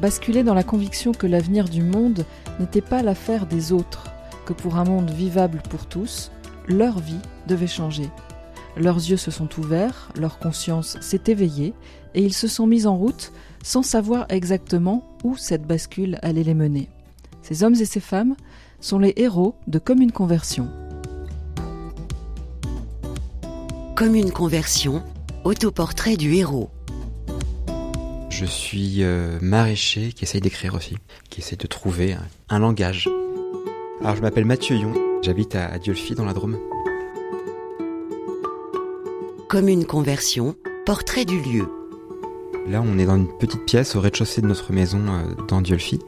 Basculé dans la conviction que l'avenir du monde n'était pas l'affaire des autres, que pour un monde vivable pour tous, leur vie devait changer. Leurs yeux se sont ouverts, leur conscience s'est éveillée, et ils se sont mis en route sans savoir exactement où cette bascule allait les mener. Ces hommes et ces femmes sont les héros de Comme une conversion. Comme une conversion, autoportrait du héros. Je suis euh, maraîcher qui essaye d'écrire aussi, qui essaye de trouver un, un langage. Alors je m'appelle Mathieu Yon, j'habite à, à Diolfi dans la Drôme. Comme une conversion, portrait du lieu. Là on est dans une petite pièce au rez-de-chaussée de notre maison euh, dans Diolfi.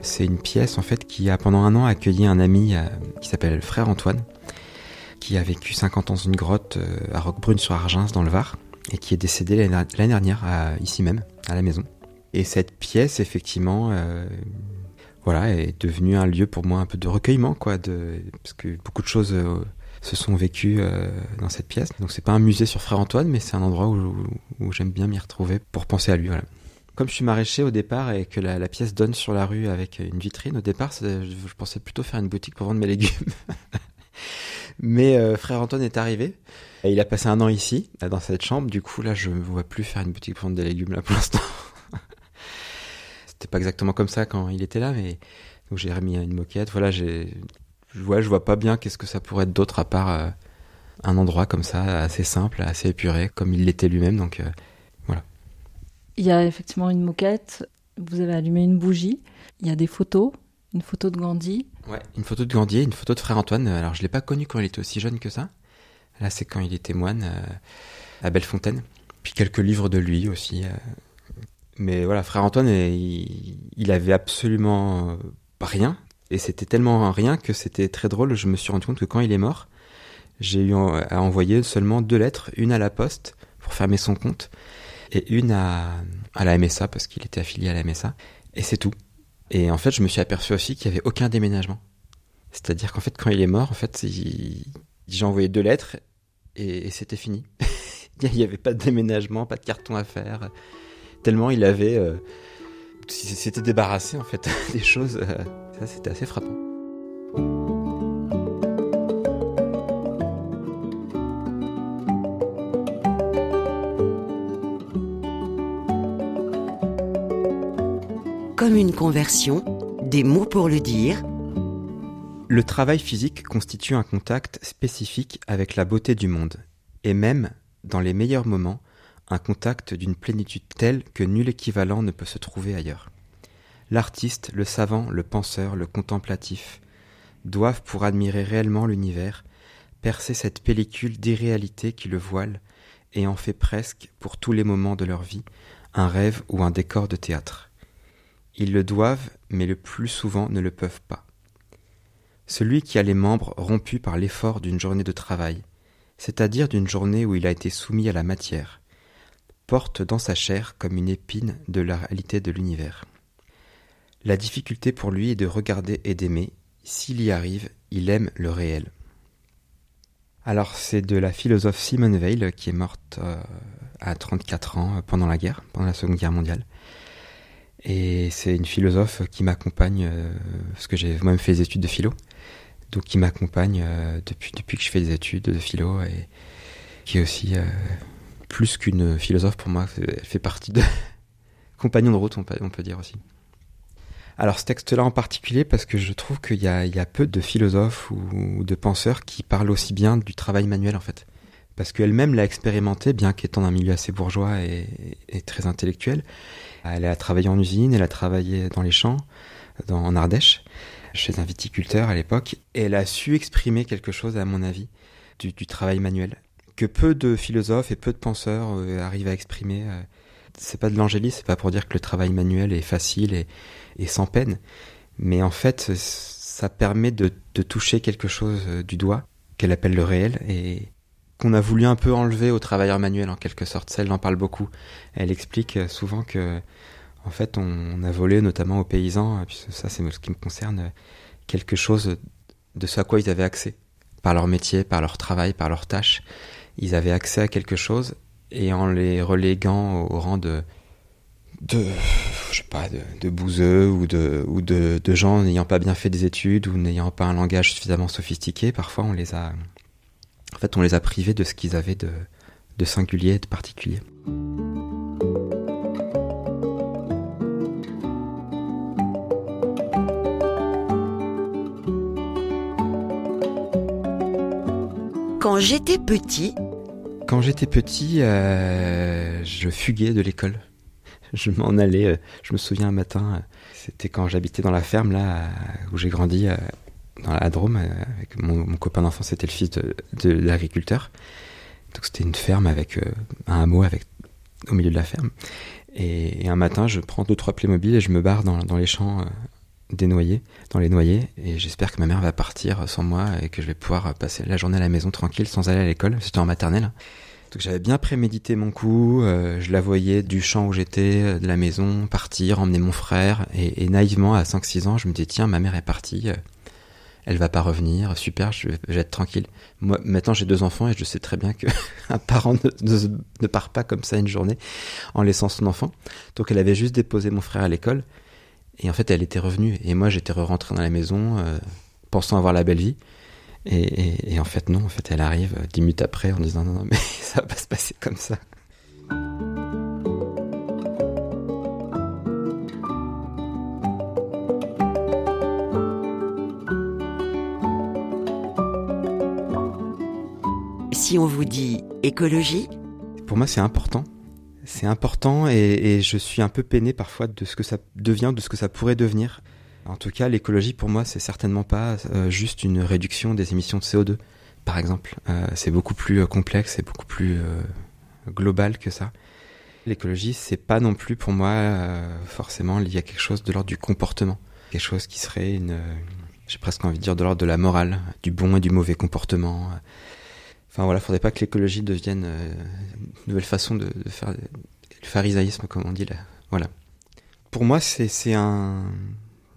C'est une pièce en fait qui a pendant un an accueilli un ami euh, qui s'appelle Frère Antoine, qui a vécu 50 ans dans une grotte à Roquebrune-sur-Argens dans le Var et qui est décédé l'année dernière ici même, à la maison. Et cette pièce, effectivement, euh, voilà, est devenue un lieu pour moi un peu de recueillement, quoi, parce que beaucoup de choses euh, se sont vécues euh, dans cette pièce. Donc c'est pas un musée sur Frère Antoine, mais c'est un endroit où, j'aime bien m'y retrouver pour penser à lui. Comme je suis maraîcher au départ et que la, pièce donne sur la rue avec une vitrine, au départ, je pensais plutôt faire une boutique pour vendre mes légumes. Mais euh, frère Antoine est arrivé. Et il a passé un an ici, dans cette chambre. Du coup, là, je ne vois plus faire une pour vendre des légumes là pour l'instant. C'était pas exactement comme ça quand il était là, mais j'ai remis une moquette. Voilà, j'ai, ouais, je vois pas bien qu'est-ce que ça pourrait être d'autre à part euh, un endroit comme ça, assez simple, assez épuré, comme il l'était lui-même. Donc euh, Il y a effectivement une moquette, vous avez allumé une bougie, il y a des photos, une photo de Gandhi. Ouais, une photo de Gandhi, une photo de frère Antoine. Alors, je l'ai pas connu quand il était aussi jeune que ça. Là, c'est quand il était moine euh, à Bellefontaine. Puis quelques livres de lui aussi. euh. Mais voilà, frère Antoine, euh, il, il avait absolument euh, rien. Et c'était tellement rien que c'était très drôle. Je me suis rendu compte que quand il est mort, j'ai eu à envoyer seulement deux lettres, une à la poste pour fermer son compte et une à la MSA parce qu'il était affilié à la MSA. Et c'est tout. Et en fait, je me suis aperçu aussi qu'il n'y avait aucun déménagement. C'est-à-dire qu'en fait, quand il est mort, en fait, j'ai envoyé deux lettres et, et c'était fini. il n'y avait pas de déménagement, pas de carton à faire. Tellement il avait. euh, s'était débarrassé, en fait, des choses. euh, ça, c'était assez frappant. Comme une conversion, des mots pour le dire. Le travail physique constitue un contact spécifique avec la beauté du monde, et même, dans les meilleurs moments, un contact d'une plénitude telle que nul équivalent ne peut se trouver ailleurs. L'artiste, le savant, le penseur, le contemplatif doivent, pour admirer réellement l'univers, percer cette pellicule d'irréalité qui le voile et en fait presque, pour tous les moments de leur vie, un rêve ou un décor de théâtre. Ils le doivent, mais le plus souvent ne le peuvent pas. Celui qui a les membres rompus par l'effort d'une journée de travail, c'est-à-dire d'une journée où il a été soumis à la matière, porte dans sa chair comme une épine de la réalité de l'univers. La difficulté pour lui est de regarder et d'aimer. S'il y arrive, il aime le réel. Alors c'est de la philosophe Simone Weil qui est morte euh, à 34 ans euh, pendant la guerre, pendant la Seconde Guerre mondiale. Et c'est une philosophe qui m'accompagne, euh, parce que j'ai moi-même fait des études de philo, donc qui m'accompagne euh, depuis, que je fais des études de philo, et qui est aussi euh, plus qu'une philosophe pour moi, elle fait partie de compagnon de route, on peut, dire aussi. Alors ce texte-là en particulier, parce que je trouve qu'il y a, peu de philosophes ou, de penseurs qui parlent aussi bien du travail manuel en fait. Parce qu'elle-même l'a expérimenté, bien qu'étant d'un milieu assez bourgeois et très intellectuel. Elle a travaillé en usine, elle a travaillé dans les champs, en Ardèche, chez un viticulteur à l'époque, et elle a su exprimer quelque chose, à mon avis, du, travail manuel, que peu de philosophes et peu de penseurs euh, arrivent à exprimer. euh. C'est pas de l'angélisme, c'est pas pour dire que le travail manuel est facile et, et sans peine, mais en fait, ça permet de, de toucher quelque chose euh, du doigt qu'elle appelle le réel et qu'on a voulu un peu enlever aux travailleurs manuels en quelque sorte. Celle en parle beaucoup. Elle explique euh, souvent que en fait on, a volé notamment aux paysans, puisque ça c'est ce qui me concerne, quelque chose de ce à quoi ils avaient accès par leur métier, par leur travail, par leurs tâches. Ils avaient accès à quelque chose et en les reléguant au rang de je sais pas de, bouseux ou de ou de gens n'ayant pas bien fait des études ou n'ayant pas un langage suffisamment sophistiqué parfois on les a en fait on les a privés de ce qu'ils avaient de de singulier de particulier Quand j'étais petit, quand j'étais petit, euh, je fuguais de l'école je m'en allais. Euh, je me souviens un matin, euh, c'était quand j'habitais dans la ferme là où j'ai grandi dans la Drôme avec mon, copain d'enfance, c'était le fils de, l'agriculteur. Donc c'était une ferme avec un hameau au milieu de la ferme. Et, un matin, je prends deux trois Playmobil et je me barre dans, les champs des noyers, dans les noyers, et j'espère que ma mère va partir sans moi et que je vais pouvoir passer la journée à la maison tranquille sans aller à l'école. C'était en maternelle. Donc j'avais bien prémédité mon coup, euh, je la voyais du champ où j'étais, euh, de la maison, partir, emmener mon frère, et, naïvement à 5-6 ans, je me dis tiens, ma mère est partie, euh, elle va pas revenir, super, je vais, être tranquille. Moi, maintenant j'ai deux enfants et je sais très bien que un parent ne, ne, part pas comme ça une journée en laissant son enfant. Donc elle avait juste déposé mon frère à l'école, et en fait elle était revenue, et moi j'étais re-rentré dans la maison, pensant avoir la belle vie. Et, en fait, non, en fait, elle arrive dix minutes après en disant non, non, mais ça va pas se passer comme ça. Si on vous dit écologie Pour moi, c'est important. C'est important et, je suis un peu peiné parfois de ce que ça devient, de ce que ça pourrait devenir. En tout cas, l'écologie pour moi, c'est certainement pas euh, juste une réduction des émissions de CO2, par exemple. Euh, c'est beaucoup plus euh, complexe et beaucoup plus global que ça. L'écologie, c'est pas non plus pour moi forcément lié à quelque chose de l'ordre du comportement, quelque chose qui serait une, j'ai presque envie de dire de l'ordre de la morale, du bon et du mauvais comportement. Enfin voilà, faudrait pas que l'écologie devienne une nouvelle façon de, faire le pharisaïsme, comme on dit là. Voilà. Pour moi, c'est un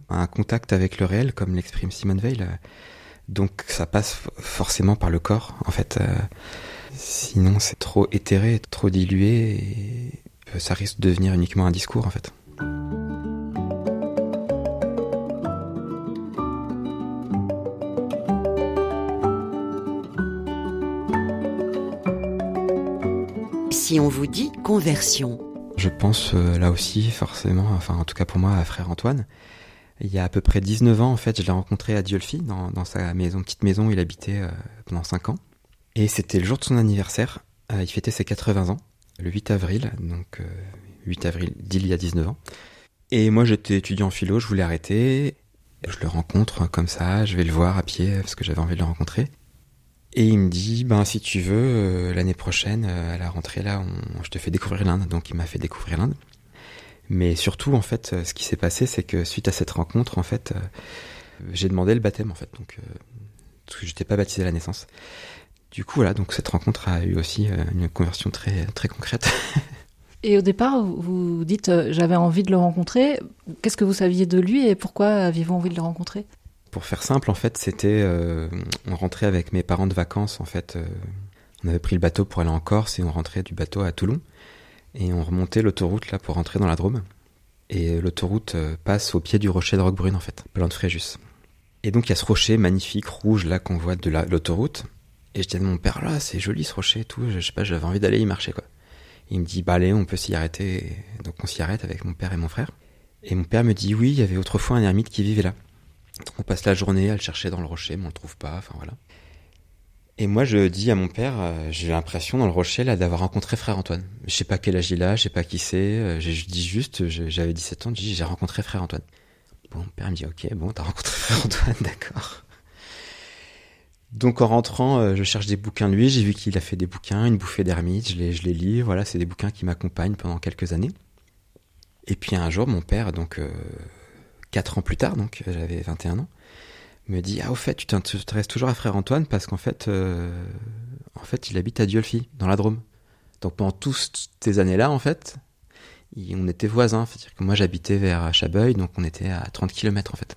un contact avec le réel, comme l'exprime Simone Veil. Donc ça passe forcément par le corps, en fait. Euh, sinon, c'est trop éthéré, trop dilué, ça risque de devenir uniquement un discours, en fait. Si on vous dit conversion. Je pense euh, là aussi forcément, enfin en tout cas pour moi, à frère Antoine. Il y a à peu près 19 ans, en fait, je l'ai rencontré à Diolfi, dans, dans, sa maison, petite maison où il habitait euh, pendant 5 ans. Et c'était le jour de son anniversaire. Euh, il fêtait ses 80 ans, le 8 avril, donc 8 euh, avril d'il y a 19 ans. Et moi, j'étais étudiant en philo, je voulais arrêter. Je le rencontre comme ça, je vais le voir à pied parce que j'avais envie de le rencontrer. Et il me dit, ben si tu veux, l'année prochaine, à la rentrée là, on, je te fais découvrir l'Inde. Donc il m'a fait découvrir l'Inde. Mais surtout, en fait, euh, ce qui s'est passé, c'est que suite à cette rencontre, en fait, euh, j'ai demandé le baptême, en fait, donc euh, parce que j'étais pas baptisé à la naissance. Du coup, voilà, donc cette rencontre a eu aussi une conversion très très concrète. Et au départ, vous dites j'avais envie de le rencontrer. Qu'est-ce que vous saviez de lui et pourquoi aviez-vous envie de le rencontrer? Pour faire simple, en fait, c'était on rentrait avec mes parents de vacances. En fait, on avait pris le bateau pour aller en Corse et on rentrait du bateau à Toulon. Et on remontait l'autoroute là pour rentrer dans la Drôme. Et l'autoroute euh, passe au pied du rocher de Roquebrune en fait, plan de Fréjus. Et donc il y a ce rocher magnifique rouge là qu'on voit de l'autoroute. Et je dis à mon père là, c'est joli ce rocher et tout. Je, sais pas, j'avais envie d'aller y marcher quoi. il me dit bah allez, on peut s'y arrêter. donc on s'y arrête avec mon père et mon frère. Et mon père me dit oui, il y avait autrefois un ermite qui vivait là. On passe la journée à le chercher dans le rocher, mais on le trouve pas. Enfin voilà. Et moi, je dis à mon père, euh, j'ai l'impression dans le rocher là d'avoir rencontré frère Antoine. Je sais pas quel âge il a, je sais pas qui c'est. Euh, je dis juste, j'avais 17 ans, je dis j'ai rencontré frère Antoine. Bon, mon père me dit ok, bon, t'as rencontré frère Antoine, d'accord. Donc en rentrant, euh, je cherche des bouquins de lui. J'ai vu qu'il a fait des bouquins, une bouffée d'ermite. Je les, je les lis. Voilà, c'est des bouquins qui m'accompagnent pendant quelques années. Et puis un jour, mon père, donc quatre ans plus tard, donc j'avais 21 ans, me dit ah au fait tu t'intéresses toujours à frère Antoine parce qu'en fait euh, en fait il habite à Diolfi dans la Drôme. Donc pendant toutes ces années-là en fait on était voisins. C'est-à-dire que moi j'habitais vers Chabeuil donc on était à 30 km en fait.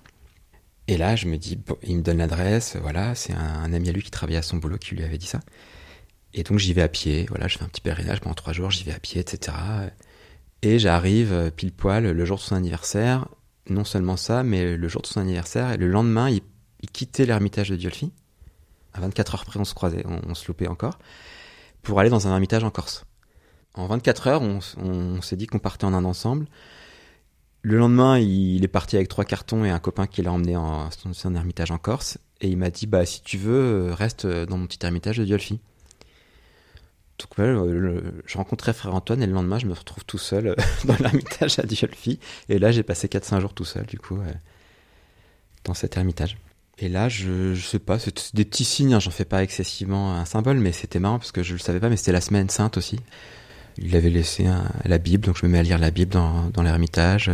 Et là je me dis bon, il me donne l'adresse voilà c'est un, ami à lui qui travaillait à son boulot qui lui avait dit ça. Et donc j'y vais à pied voilà je fais un petit pèlerinage pendant trois jours j'y vais à pied etc. Et j'arrive pile poil le jour de son anniversaire. Non seulement ça mais le jour de son anniversaire et le lendemain il quittait l'ermitage de Diolfi. À 24 heures près, on se croisait, on, se loupait encore, pour aller dans un ermitage en Corse. En 24 heures, on, s'est dit qu'on partait en Inde ensemble. Le lendemain, il, est parti avec trois cartons et un copain qui l'a emmené en son ermitage en Corse. Et il m'a dit, bah si tu veux, reste dans mon petit ermitage de Diolfi. Donc je rencontrais frère Antoine et le lendemain, je me retrouve tout seul dans l'ermitage à Diolfi. Et là, j'ai passé 4-5 jours tout seul, du coup, dans cet ermitage. Et là, je, je sais pas, c'est des petits signes, hein, j'en fais pas excessivement un symbole, mais c'était marrant parce que je le savais pas, mais c'était la semaine sainte aussi. Il avait laissé la Bible, donc je me mets à lire la Bible dans, dans l'ermitage.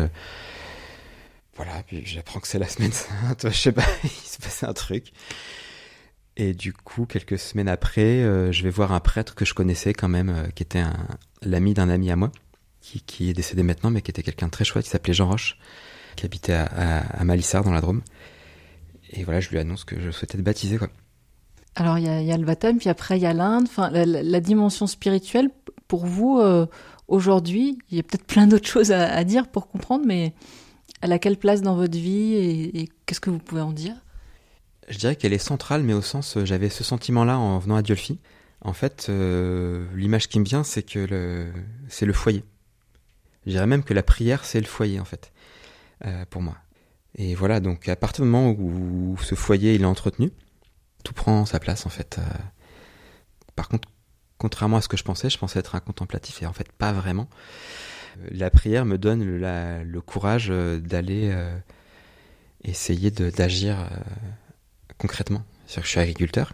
Voilà, puis j'apprends que c'est la semaine sainte, je sais pas, il se passait un truc. Et du coup, quelques semaines après, euh, je vais voir un prêtre que je connaissais quand même, euh, qui était l'ami d'un ami à moi, qui, est décédé maintenant, mais qui était quelqu'un de très chouette, qui s'appelait Jean Roche, qui habitait à, Malissard dans la Drôme. Et voilà, je lui annonce que je souhaitais être baptisé. Alors, il y a, le baptême, puis après, il y a l'Inde. Enfin, la, dimension spirituelle, pour vous, euh, aujourd'hui, il y a peut-être plein d'autres choses à, dire pour comprendre, mais elle a quelle place dans votre vie et, qu'est-ce que vous pouvez en dire? Je dirais qu'elle est centrale, mais au sens, euh, j'avais ce sentiment-là en venant à Diolfi. En fait, euh, l'image qui me vient, c'est que c'est le foyer. Je dirais même que la prière, c'est le foyer, en fait, euh, pour moi. Et voilà, donc à partir du moment où ce foyer est entretenu, tout prend sa place en fait. Par contre, contrairement à ce que je pensais, je pensais être un contemplatif et en fait pas vraiment. La prière me donne le, courage d'aller essayer d'agir concrètement. je suis agriculteur,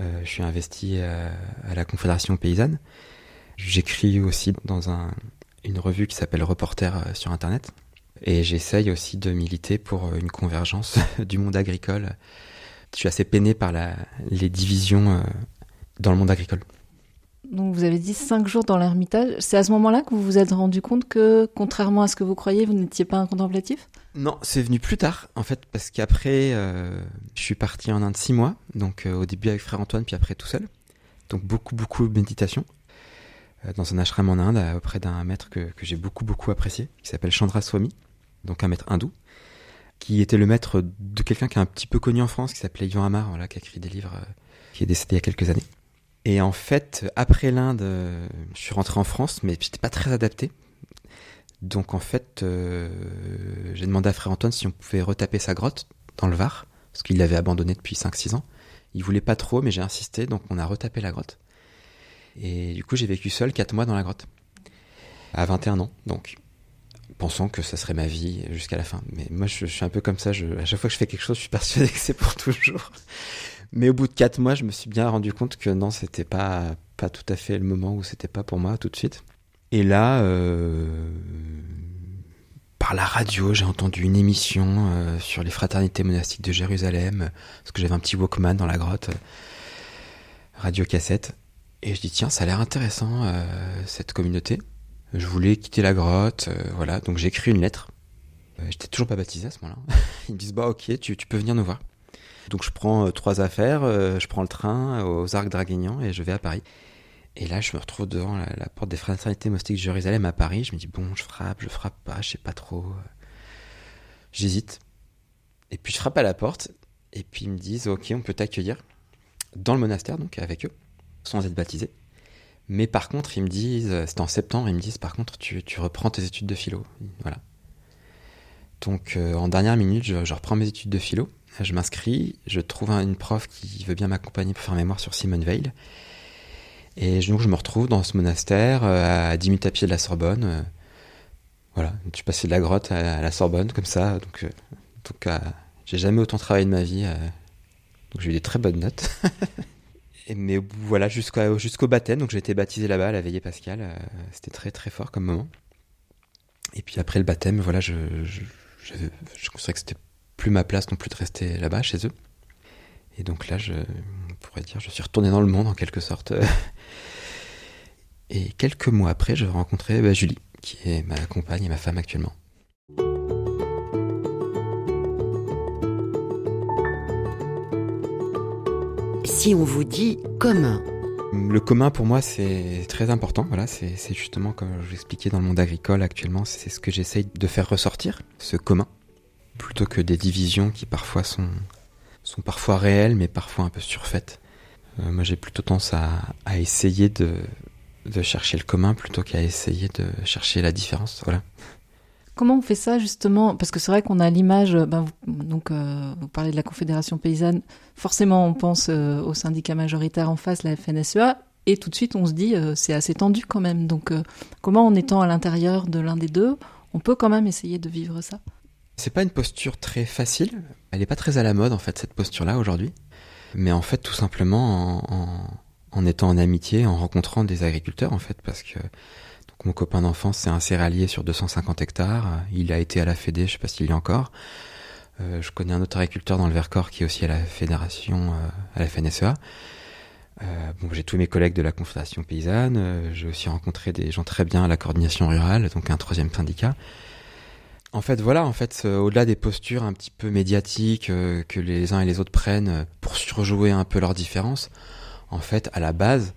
je suis investi à la Confédération paysanne. J'écris aussi dans un, une revue qui s'appelle Reporter sur Internet, et j'essaye aussi de militer pour euh, une convergence du monde agricole. Je suis assez peiné par les divisions euh, dans le monde agricole. Donc vous avez dit cinq jours dans l'ermitage. C'est à ce moment-là que vous vous êtes rendu compte que, contrairement à ce que vous croyez, vous n'étiez pas un contemplatif? Non, c'est venu plus tard, en fait, parce qu'après, euh, je suis parti en Inde six mois, donc au début avec frère Antoine, puis après tout seul. Donc beaucoup, beaucoup de méditation dans un ashram en Inde auprès d'un maître que, que j'ai beaucoup, beaucoup apprécié, qui s'appelle Chandra Swami donc un maître hindou, qui était le maître de quelqu'un qui est un petit peu connu en France, qui s'appelait Yvan Amar, voilà, qui a écrit des livres, euh, qui est décédé il y a quelques années. Et en fait, après l'Inde, euh, je suis rentré en France, mais j'étais pas très adapté. Donc en fait, euh, j'ai demandé à frère Antoine si on pouvait retaper sa grotte dans le Var, parce qu'il l'avait abandonné depuis 5-6 ans. Il voulait pas trop, mais j'ai insisté, donc on a retapé la grotte. Et du coup, j'ai vécu seul 4 mois dans la grotte. À 21 ans, donc pensant que ça serait ma vie jusqu'à la fin. Mais moi, je, suis un peu comme ça. À chaque fois que je fais quelque chose, je suis persuadé que c'est pour toujours. Mais au bout de quatre mois, je me suis bien rendu compte que non, c'était pas pas tout à fait le moment où c'était pas pour moi tout de suite. Et là, euh, par la radio, j'ai entendu une émission euh, sur les fraternités monastiques de Jérusalem, parce que j'avais un petit Walkman dans la grotte, radio cassette. Et je dis tiens, ça a l'air intéressant euh, cette communauté. Je voulais quitter la grotte, voilà. Donc j'ai écrit une lettre. J'étais toujours pas baptisé à ce moment-là. Ils me disent bah ok, tu, peux venir nous voir. Donc je prends trois affaires, je prends le train aux Arcs Draguignan et je vais à Paris. Et là, je me retrouve devant la, porte des fraternités monastiques de Jérusalem à Paris. Je me dis bon, je frappe, je frappe pas, je sais pas trop. J'hésite. Et puis je frappe à la porte et puis ils me disent ok, on peut t'accueillir dans le monastère donc avec eux sans être baptisé. Mais par contre, ils me disent, c'était en septembre, ils me disent, par contre, tu, tu reprends tes études de philo. Voilà. Donc, euh, en dernière minute, je, je, reprends mes études de philo. Je m'inscris, je trouve une prof qui veut bien m'accompagner pour faire mémoire sur Simone Veil. Et donc, je me retrouve dans ce monastère, euh, à 10 minutes à pied de la Sorbonne. Euh, voilà, je suis passé de la grotte à, la Sorbonne, comme ça. Donc, donc j'ai jamais autant travaillé de ma vie. donc, j'ai eu des très bonnes notes. mais voilà, jusqu'au baptême, donc j'ai été baptisé là-bas à la veillée pascale. Euh, c'était très très fort comme moment. Et puis après le baptême, voilà, je, je, je, je que c'était plus ma place non plus de rester là-bas chez eux. Et donc là, je pourrais dire, je suis retourné dans le monde en quelque sorte. Et quelques mois après, je rencontrais bah, Julie, qui est ma compagne et ma femme actuellement. Si on vous dit commun. Le commun pour moi c'est très important. Voilà, c'est justement comme je l'expliquais dans le monde agricole actuellement, c'est ce que j'essaye de faire ressortir, ce commun, plutôt que des divisions qui parfois sont sont parfois réelles mais parfois un peu surfaites. Euh, moi j'ai plutôt tendance à, à essayer de chercher le commun plutôt qu'à essayer de chercher la différence. Voilà. Comment on fait ça justement? Parce que c'est vrai qu'on a l'image, ben, donc euh, vous parlez de la Confédération paysanne, forcément on pense euh, au syndicat majoritaire en face, la FNSEA, et tout de suite on se dit euh, c'est assez tendu quand même. Donc comment en étant à l'intérieur de l'un des deux, on peut quand même essayer de vivre ça? C'est pas une posture très facile, elle n'est pas très à la mode en fait cette posture-là aujourd'hui, mais en fait tout simplement en en étant en amitié, en rencontrant des agriculteurs en fait, parce que donc, mon copain d'enfance c'est un céréalier sur 250 hectares, il a été à la Fédé, je sais pas s'il y est encore. Euh, je connais un autre agriculteur dans le Vercors qui est aussi à la fédération, euh, à la FNSEA. Euh, bon, j'ai tous mes collègues de la Confédération paysanne. Euh, j'ai aussi rencontré des gens très bien à la coordination rurale, donc un troisième syndicat. En fait, voilà, en fait, au-delà des postures un petit peu médiatiques que les uns et les autres prennent pour surjouer un peu leurs différences, en fait, à la base,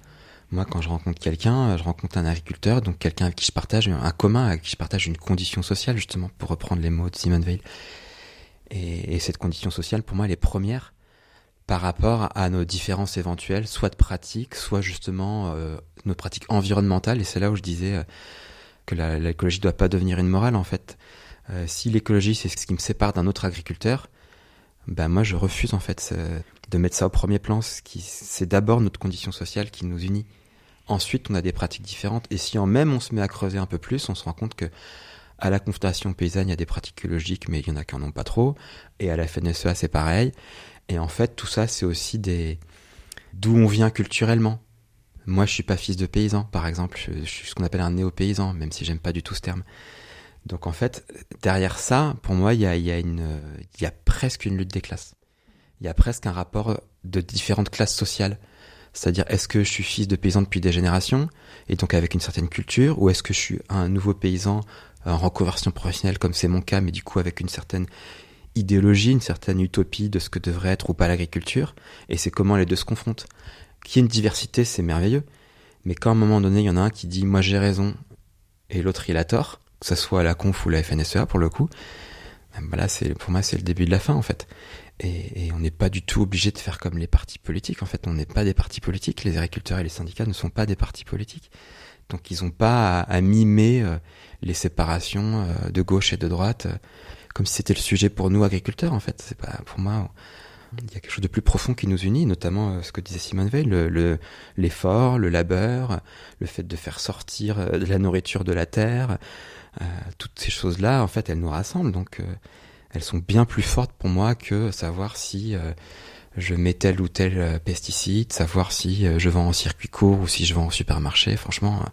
moi, quand je rencontre quelqu'un, je rencontre un agriculteur, donc quelqu'un avec qui je partage un commun, avec qui je partage une condition sociale, justement, pour reprendre les mots de Simone Veil. Et, cette condition sociale, pour moi, elle est première par rapport à nos différences éventuelles, soit de pratique, soit justement euh, nos pratiques environnementales. Et c'est là où je disais euh, que l'écologie ne doit pas devenir une morale, en fait. Euh, si l'écologie, c'est ce qui me sépare d'un autre agriculteur, ben moi, je refuse, en fait de mettre ça au premier plan. C'est d'abord notre condition sociale qui nous unit. Ensuite, on a des pratiques différentes. Et si en même on se met à creuser un peu plus, on se rend compte que à la Confédération paysanne, il y a des pratiques écologiques, mais il y en a qui en ont pas trop. Et à la FNSEA, c'est pareil. Et en fait, tout ça, c'est aussi d'où on vient culturellement. Moi, je suis pas fils de paysan, par exemple. Je, suis ce qu'on appelle un néo-paysan, même si j'aime pas du tout ce terme. Donc en fait, derrière ça, pour moi, il y a, y y a presque une lutte des classes il y a presque un rapport de différentes classes sociales. C'est-à-dire, est-ce que je suis fils de paysan depuis des générations, et donc avec une certaine culture, ou est-ce que je suis un nouveau paysan en reconversion professionnelle, comme c'est mon cas, mais du coup avec une certaine idéologie, une certaine utopie de ce que devrait être ou pas l'agriculture, et c'est comment les deux se confrontent. Qu'il y ait une diversité, c'est merveilleux, mais quand à un moment donné, il y en a un qui dit moi j'ai raison, et l'autre il a tort, que ce soit la conf ou la FNSEA pour le coup, ben, là, c'est, pour moi c'est le début de la fin en fait. Et, on n'est pas du tout obligé de faire comme les partis politiques. En fait, on n'est pas des partis politiques. Les agriculteurs et les syndicats ne sont pas des partis politiques. Donc, ils n'ont pas à, mimer euh, les séparations euh, de gauche et de droite euh, comme si c'était le sujet pour nous agriculteurs. En fait, c'est pas pour moi. Il y a quelque chose de plus profond qui nous unit, notamment ce que disait Simone Veil, le, l'effort, le, labeur, le fait de faire sortir de la nourriture de la terre, toutes ces choses-là, en fait, elles nous rassemblent. Donc, elles sont bien plus fortes pour moi que savoir si euh, je mets tel ou tel euh, pesticide, savoir si euh, je vends en circuit court ou si je vends en supermarché. Franchement,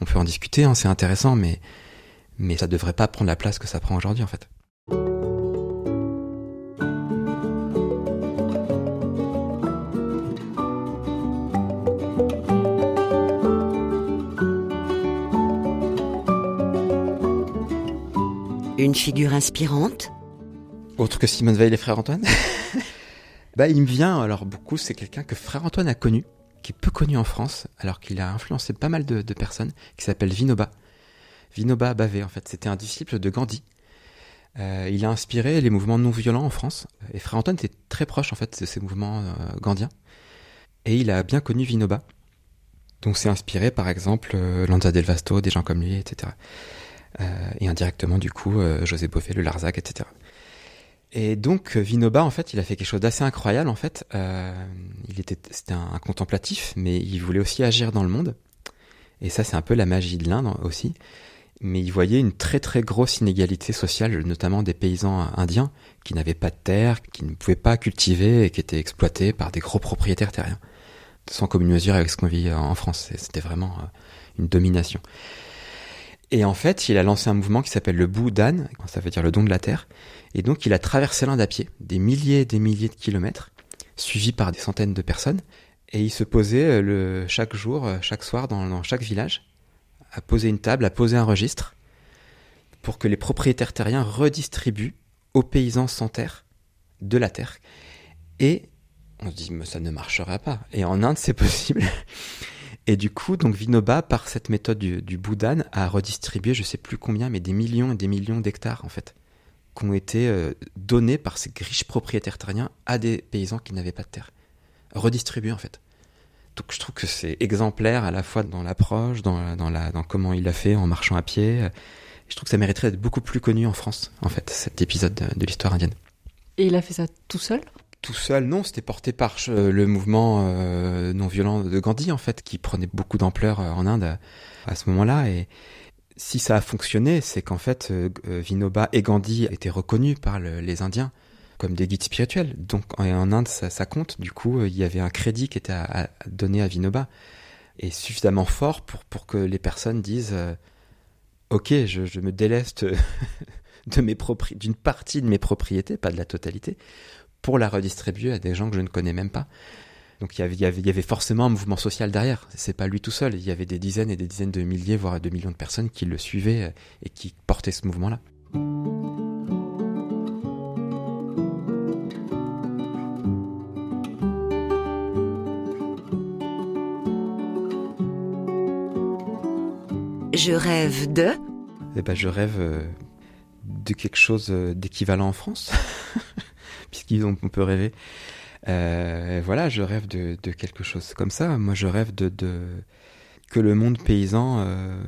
on peut en discuter, hein, c'est intéressant, mais mais ça devrait pas prendre la place que ça prend aujourd'hui en fait. Une figure inspirante autre que Simone Veil et Frère Antoine? Bah, il me vient, alors beaucoup, c'est quelqu'un que Frère Antoine a connu, qui est peu connu en France, alors qu'il a influencé pas mal de, personnes, qui s'appelle Vinoba. Vinoba Bavé, en fait, c'était un disciple de Gandhi. Euh, il a inspiré les mouvements non violents en France, et Frère Antoine était très proche, en fait, de ces mouvements euh, gandhiens. Et il a bien connu Vinoba. Donc c'est inspiré, par exemple, euh, Lanza del Vasto, des gens comme lui, etc. et indirectement, du coup, José Bové, le Larzac, etc. Et donc Vinoba, en fait, il a fait quelque chose d'assez incroyable. En fait, euh, il était, c'était un, contemplatif, mais il voulait aussi agir dans le monde. Et ça, c'est un peu la magie de l'Inde aussi. Mais il voyait une très très grosse inégalité sociale, notamment des paysans indiens qui n'avaient pas de terre, qui ne pouvaient pas cultiver et qui étaient exploités par des gros propriétaires terriens, sans commune mesure avec ce qu'on vit en France. C'était vraiment euh, une domination. Et en fait, il a lancé un mouvement qui s'appelle le Boudan, ça veut dire le don de la terre. Et donc, il a traversé l'Inde à pied, des milliers et des milliers de kilomètres, suivi par des centaines de personnes. Et il se posait euh, le, chaque jour, euh, chaque soir, dans, dans chaque village, à poser une table, à poser un registre, pour que les propriétaires terriens redistribuent aux paysans sans terre de la terre. Et on se dit, mais ça ne marchera pas. Et en Inde, c'est possible. Et du coup, donc Vinoba, par cette méthode du, du Bouddhan, a redistribué, je sais plus combien, mais des millions et des millions d'hectares, en fait, qui ont été euh, donnés par ces riches propriétaires terriens à des paysans qui n'avaient pas de terre. Redistribués, en fait. Donc je trouve que c'est exemplaire à la fois dans l'approche, dans, dans, la, dans comment il l'a fait en marchant à pied. Je trouve que ça mériterait d'être beaucoup plus connu en France, en fait, cet épisode de, de l'histoire indienne. Et il a fait ça tout seul? Tout seul, non, c'était porté par euh, le mouvement euh, non violent de Gandhi, en fait, qui prenait beaucoup d'ampleur euh, en Inde à, ce moment-là. Et si ça a fonctionné, c'est qu'en fait, Vinoba et Gandhi étaient reconnus par le, les Indiens comme des guides spirituels. Donc en, Inde, ça, compte. Du coup, il y avait un crédit qui était donné à Vinoba et suffisamment fort pour, pour que les personnes disent Ok, je, me déleste d'une partie de mes propriétés, pas de la totalité, pour la redistribuer à des gens que je ne connais même pas. Donc il y avait, il y avait, il y avait forcément un mouvement social derrière. C'est pas lui tout seul. Il y avait des dizaines et des dizaines de milliers, voire de millions de personnes qui le suivaient et qui portaient ce mouvement-là. Je rêve de? Eh ben, je rêve euh, de quelque chose euh, d'équivalent en France. puisqu'on peut rêver. Euh, voilà, je rêve de, quelque chose comme ça. Moi, je rêve de, de que le monde paysan euh,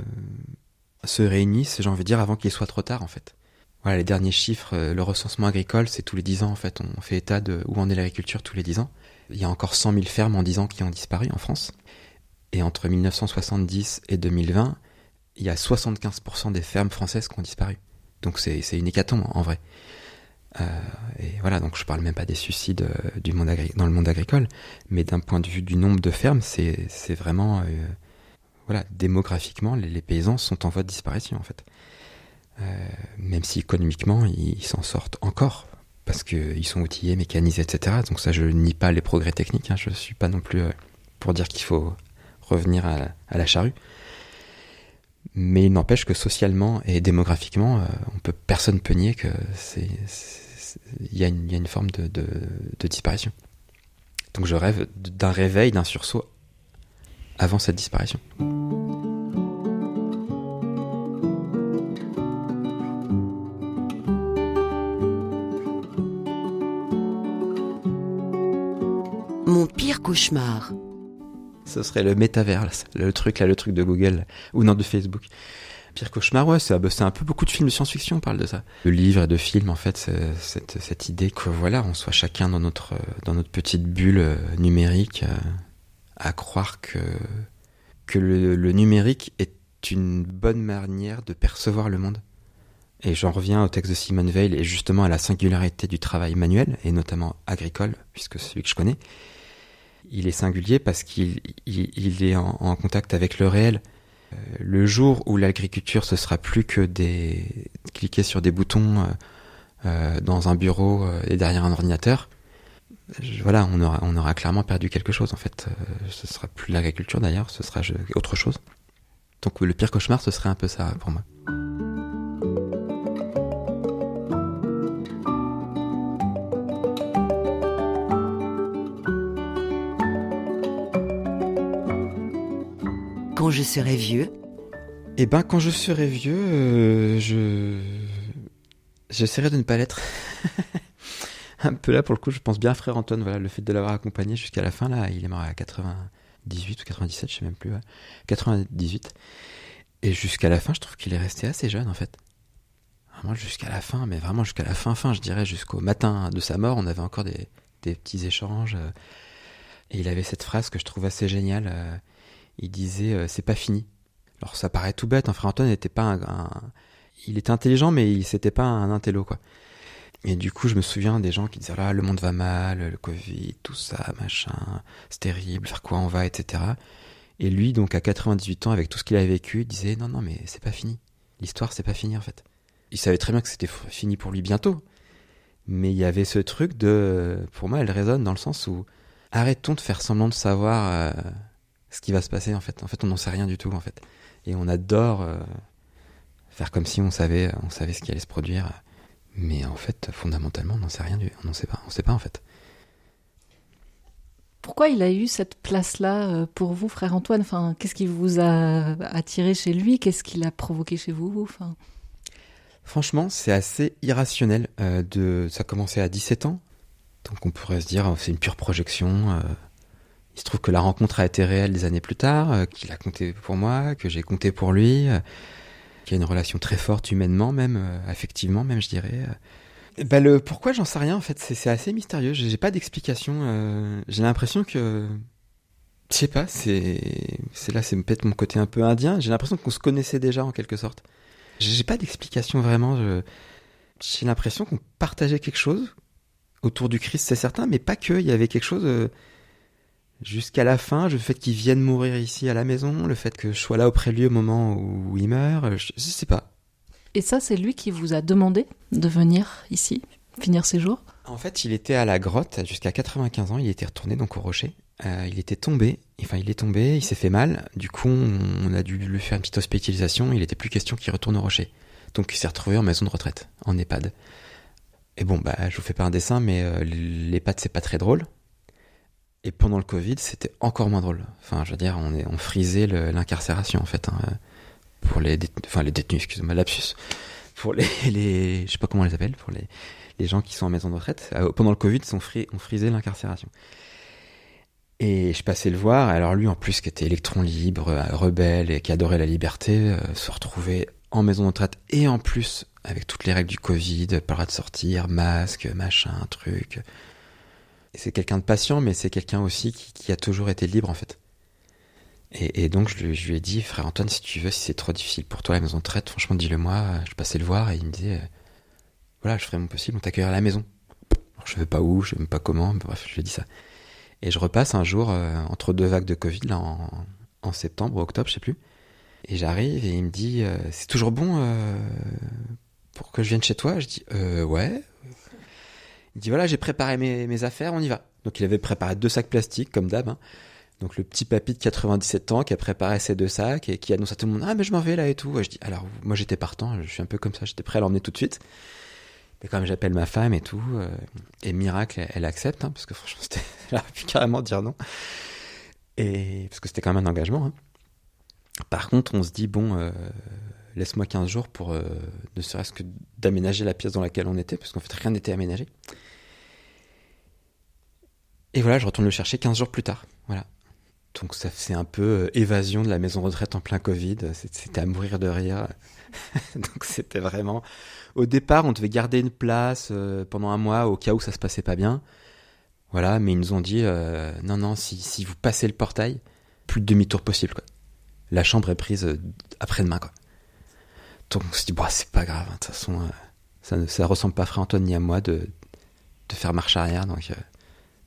se réunisse, j'ai envie de dire, avant qu'il soit trop tard, en fait. Voilà, les derniers chiffres, euh, le recensement agricole, c'est tous les 10 ans, en fait. On fait état de où en est l'agriculture tous les 10 ans. Il y a encore 100 000 fermes en 10 ans qui ont disparu en France. Et entre 1970 et 2020, il y a 75% des fermes françaises qui ont disparu. Donc c'est une hécatombe, en vrai. Euh, et voilà, donc je parle même pas des suicides euh, du monde dans le monde agricole, mais d'un point de vue du nombre de fermes, c'est vraiment, euh, voilà, démographiquement, les, paysans sont en voie de disparition en fait. Euh, même si économiquement, ils s'en sortent encore parce qu'ils sont outillés, mécanisés, etc. Donc ça, je nie pas les progrès techniques. Hein, je suis pas non plus pour dire qu'il faut revenir à, la charrue. Mais il n'empêche que socialement et démographiquement, on peut personne peut nier que c'est il y, y, a une forme de, de, de disparition. Donc je rêve d'un réveil, d'un sursaut avant cette disparition. Mon pire cauchemar. Ce serait le métavers, le truc là, le truc de Google ou non de Facebook. Pire cauchemar, ouais, c'est un peu beaucoup de films de science-fiction parlent de ça. De livres et de films, en fait, cette, cette idée que voilà, on soit chacun dans notre dans notre petite bulle euh, numérique, euh, à croire que que le, numérique est une bonne manière de percevoir le monde. Et j'en reviens au texte de Simone Veil et justement à la singularité du travail manuel, et notamment agricole, puisque c'est celui que je connais. Il est singulier parce qu'il il, est en, contact avec le réel. Euh, le jour où l'agriculture ce sera plus que des cliquer sur des boutons euh, euh, dans un bureau et derrière un ordinateur, voilà, on aura, on aura clairement perdu quelque chose en fait. Ce sera plus l'agriculture d'ailleurs, ce sera autre chose. Donc le pire cauchemar, ce serait un peu ça pour moi. Quand je serai vieux Eh ben, quand je serai vieux, euh, je j'essaierai de ne pas l'être. un peu là pour le coup, je pense bien à frère Antoine. Voilà, le fait de l'avoir accompagné jusqu'à la fin là, il est mort à 98 ou 97, je sais même plus. Ouais. 98. Et jusqu'à la fin, je trouve qu'il est resté assez jeune en fait. Vraiment jusqu'à la fin, mais vraiment jusqu'à la fin, fin, je dirais jusqu'au matin de sa mort, on avait encore des, des petits échanges. Et il avait cette phrase que je trouve assez géniale. Euh, il disait euh, c'est pas fini. Alors ça paraît tout bête, hein, frère Antoine n'était pas un, il était intelligent mais il c'était pas un intello quoi. Et du coup, je me souviens des gens qui disaient là, le monde va mal, le Covid, tout ça, machin, c'est terrible, vers quoi on va, etc. Et lui, donc à 98 ans, avec tout ce qu'il a vécu, disait non, non, mais c'est pas fini. L'histoire, c'est pas fini en fait. Il savait très bien que c'était fini pour lui bientôt. Mais il y avait ce truc de. Pour moi, elle résonne dans le sens où. Arrêtons de faire semblant de savoir euh, ce qui va se passer en fait. En fait, on n'en sait rien du tout en fait. Et on adore euh, faire comme si on savait, on savait ce qui allait se produire. Mais en fait, fondamentalement, on n'en sait rien du. On n'en sait pas. On sait pas en fait. Pourquoi il a eu cette place-là euh, pour vous, frère Antoine? Enfin, Qu'est-ce qui vous a attiré chez lui? Qu'est-ce qui l'a provoqué chez vous enfin... Franchement, c'est assez irrationnel. Euh, de... Ça a commencé à 17 ans. Donc on pourrait se dire, c'est une pure projection. Euh. Il se trouve que la rencontre a été réelle des années plus tard, qu'il a compté pour moi, que j'ai compté pour lui, qu'il y a une relation très forte humainement même, affectivement même, je dirais. Bah le pourquoi j'en sais rien en fait, c'est assez mystérieux. J'ai pas d'explication. Euh, j'ai l'impression que je sais pas, c'est là c'est peut-être mon côté un peu indien. J'ai l'impression qu'on se connaissait déjà en quelque sorte. J'ai pas d'explication vraiment. J'ai l'impression qu'on partageait quelque chose autour du Christ, c'est certain, mais pas que. Il y avait quelque chose euh, jusqu'à la fin. Le fait qu'il vienne mourir ici à la maison, le fait que je sois là auprès de lui au moment où il meurt, je, je sais pas. Et ça, c'est lui qui vous a demandé de venir ici, finir ses jours? En fait, il était à la grotte jusqu'à 95 ans. Il était retourné donc au rocher. Euh, il était tombé. Enfin, il est tombé. Il s'est fait mal. Du coup, on a dû lui faire une petite hospitalisation. Il n'était plus question qu'il retourne au rocher. Donc, il s'est retrouvé en maison de retraite, en EHPAD. Et bon, bah, je vous fais pas un dessin, mais euh, l'EHPAD, c'est pas très drôle. Et pendant le Covid, c'était encore moins drôle. Enfin, je veux dire, on, on frisait l'incarcération, en fait. Hein pour les détenus, enfin les détenus, excusez-moi, lapsus, pour les, je sais pas comment on les appelle, pour les, gens qui sont en maison de retraite. Euh, pendant le Covid, ils ont frisé l'incarcération. Et je passais le voir, alors lui en plus qui était électron libre, euh, rebelle et qui adorait la liberté, euh, se retrouvait en maison de retraite et en plus avec toutes les règles du Covid, pas le de sortir, masque, machin, truc. C'est quelqu'un de patient, mais c'est quelqu'un aussi qui, qui, a toujours été libre en fait. Et, donc je lui, ai dit, frère Antoine, si tu veux, si c'est trop difficile pour toi la maison de traite, franchement dis-le moi. Je passais le voir et il me disait, euh, voilà, je ferai mon possible, on t'accueillera à la maison. je ne sais pas où, je ne sais même pas comment, bref, je lui ai dit ça. Et je repasse un jour euh, entre deux vagues de Covid, là, en, septembre ou octobre, je sais plus. Et j'arrive et il me dit, euh, c'est toujours bon pour que je vienne chez toi? Je dis, ouais. Il dit, voilà, j'ai préparé mes, affaires, on y va. Donc il avait préparé deux sacs plastiques, comme d'hab. Hein. Donc le petit papy de 97 ans qui a préparé ses deux sacs et qui annonce à tout le monde ah mais je m'en vais là et tout. je dis alors moi j'étais partant, je suis un peu comme ça, j'étais prêt à l'emmener tout de suite. Mais quand même j'appelle ma femme et tout euh, et miracle elle, accepte hein, parce que franchement c'était elle a pu carrément dire non. Et parce que c'était quand même un engagement. Hein. Par contre on se dit bon euh, laisse-moi 15 jours pour euh, ne serait-ce que d'aménager la pièce dans laquelle on était parce qu'en fait rien n'était aménagé. Et voilà, je retourne le chercher 15 jours plus tard. Voilà. Donc ça c'est un peu euh, évasion de la maison retraite en plein Covid. C'était à mourir de rire. Donc c'était vraiment. Au départ, on devait garder une place euh, pendant un mois au cas où ça se passait pas bien. Voilà, mais ils nous ont dit non non, si, vous passez le portail, plus de demi-tour possible. La chambre est prise après-demain. Donc on se dit bah c'est pas grave. Hein, de toute façon, ça ne ça ressemble pas à Frère Antoine ni à moi de de faire marche arrière. Donc,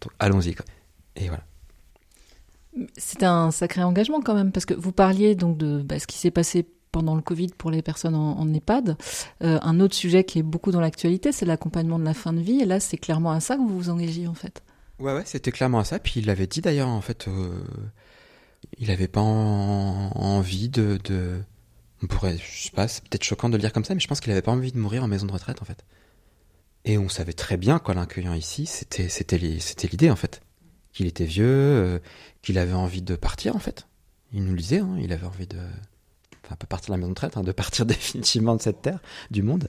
donc allons-y. Et voilà. C'est un sacré engagement quand même, parce que vous parliez donc de bah, ce qui s'est passé pendant le Covid pour les personnes en, EHPAD. Euh, un autre sujet qui est beaucoup dans l'actualité, c'est l'accompagnement de la fin de vie. Et là, c'est clairement à ça que vous vous engagez en fait. Ouais, ouais, c'était clairement à ça. Puis il l'avait dit d'ailleurs, en fait, euh, il n'avait pas envie de, de, On pourrait, je sais pas, c'est peut-être choquant de le dire comme ça, mais je pense qu'il n'avait pas envie de mourir en maison de retraite en fait. Et on savait très bien qu'en l'accueillant ici, c'était, c'était l'idée en fait qu'il était vieux, euh, qu'il avait envie de partir en fait. Il nous le disait, hein, il avait envie de, enfin pas partir de la maison de traite, hein, de partir définitivement de cette terre, du monde.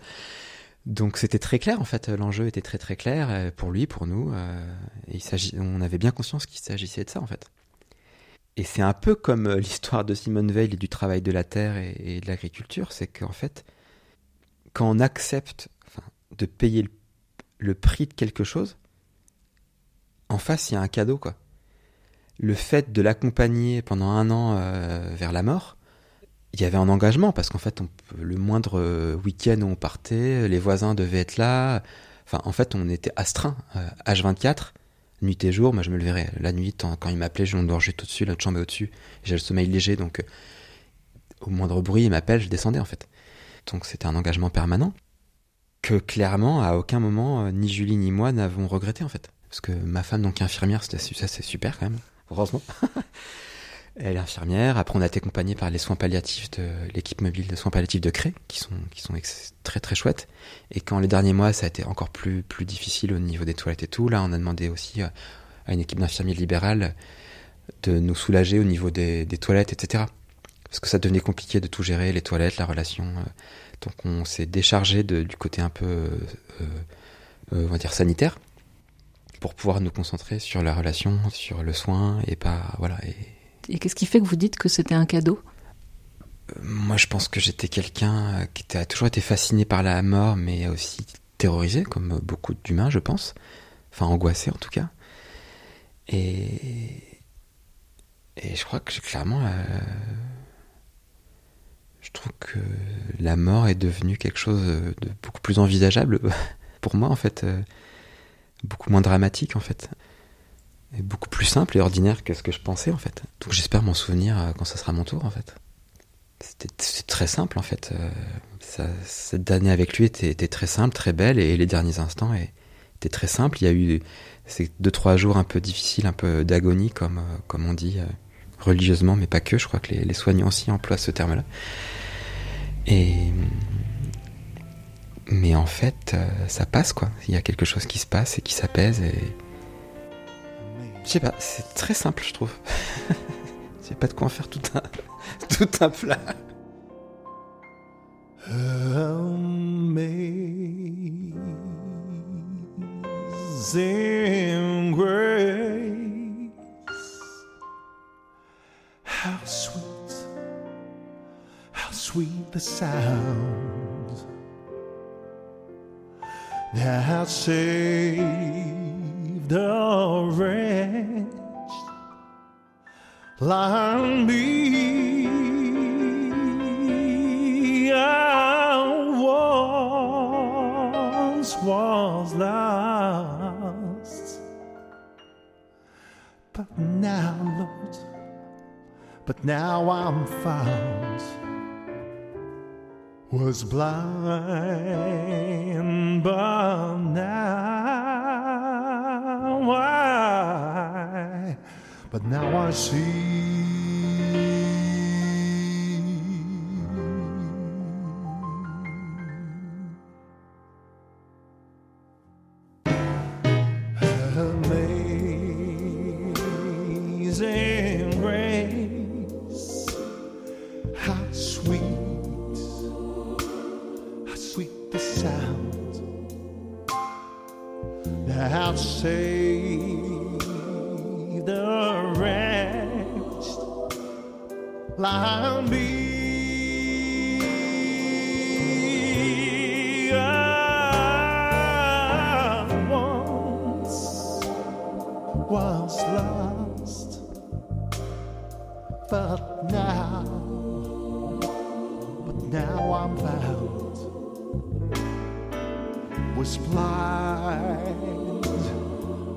Donc c'était très clair en fait, l'enjeu était très très clair euh, pour lui, pour nous. Euh, et on avait bien conscience qu'il s'agissait de ça en fait. Et c'est un peu comme l'histoire de Simone Veil et du travail de la terre et, de l'agriculture, c'est qu'en fait, quand on accepte de payer le prix de quelque chose, en face, il y a un cadeau, quoi. Le fait de l'accompagner pendant un an euh, vers la mort, il y avait un engagement, parce qu'en fait, on, le moindre euh, week-end où on partait, les voisins devaient être là. En fait, on était astreint, H24, euh, nuit et jour. Moi, je me leverais la nuit, quand il m'appelait, je dormais tout dessus, l'autre chambre est au-dessus. J'ai le sommeil léger, donc au moindre bruit, il m'appelle, je descendais, en fait. donc c'était un engagement permanent, que clairement, à aucun moment, ni Julie ni moi n'avons regretté en fait. Parce que ma femme, donc infirmière, ça c'est super quand même, heureusement. Elle est infirmière. Après, on a été accompagné par les soins palliatifs de l'équipe mobile de soins palliatifs de Cré, qui sont, qui sont très très chouettes. Et quand les derniers mois, ça a été encore plus, plus difficile au niveau des toilettes et tout, là, on a demandé aussi euh, à une équipe d'infirmiers libérales de nous soulager au niveau des, des, toilettes, etc. Parce que ça devenait compliqué de tout gérer, les toilettes, la relation. Euh. donc on s'est déchargé de, du côté un peu, euh, on va dire, sanitaire pour pouvoir nous concentrer sur la relation, sur le soin et pas, voilà, et, et qu'est-ce qui fait que vous dites que c'était un cadeau? Euh, Moi, je pense que j'étais quelqu'un euh, qui a toujours été fasciné par la mort, mais aussi terrorisé, comme beaucoup d'humains, je pense. Enfin, angoissé en tout cas. Et, je crois que clairement, euh, je trouve que la mort est devenue quelque chose de beaucoup plus envisageable pour moi, en fait. beaucoup moins dramatique, en fait beaucoup plus simple et ordinaire que ce que je pensais en fait. Donc j'espère m'en souvenir euh, quand ça sera mon tour en fait. C'était très simple en fait. Euh, cette année avec lui était, très simple, très belle et les derniers instants étaient très simples. Il y a eu ces deux trois jours un peu difficiles, un peu d'agonie comme euh, on dit religieusement, mais pas que. Je crois que les, soignants aussi emploient ce terme-là. Mais en fait, ça passe quoi. Il y a quelque chose qui se passe et qui s'apaise et je sais pas, c'est très simple, je trouve. J'ai pas de quoi en faire tout un, tout un plat. Amazing grace, how sweet, how sweet the sound that saved like me. I once was lost, but now, Lord, but now I'm found. Was blind, but now but now I see. Lost, but now, but now I'm found. Was blind,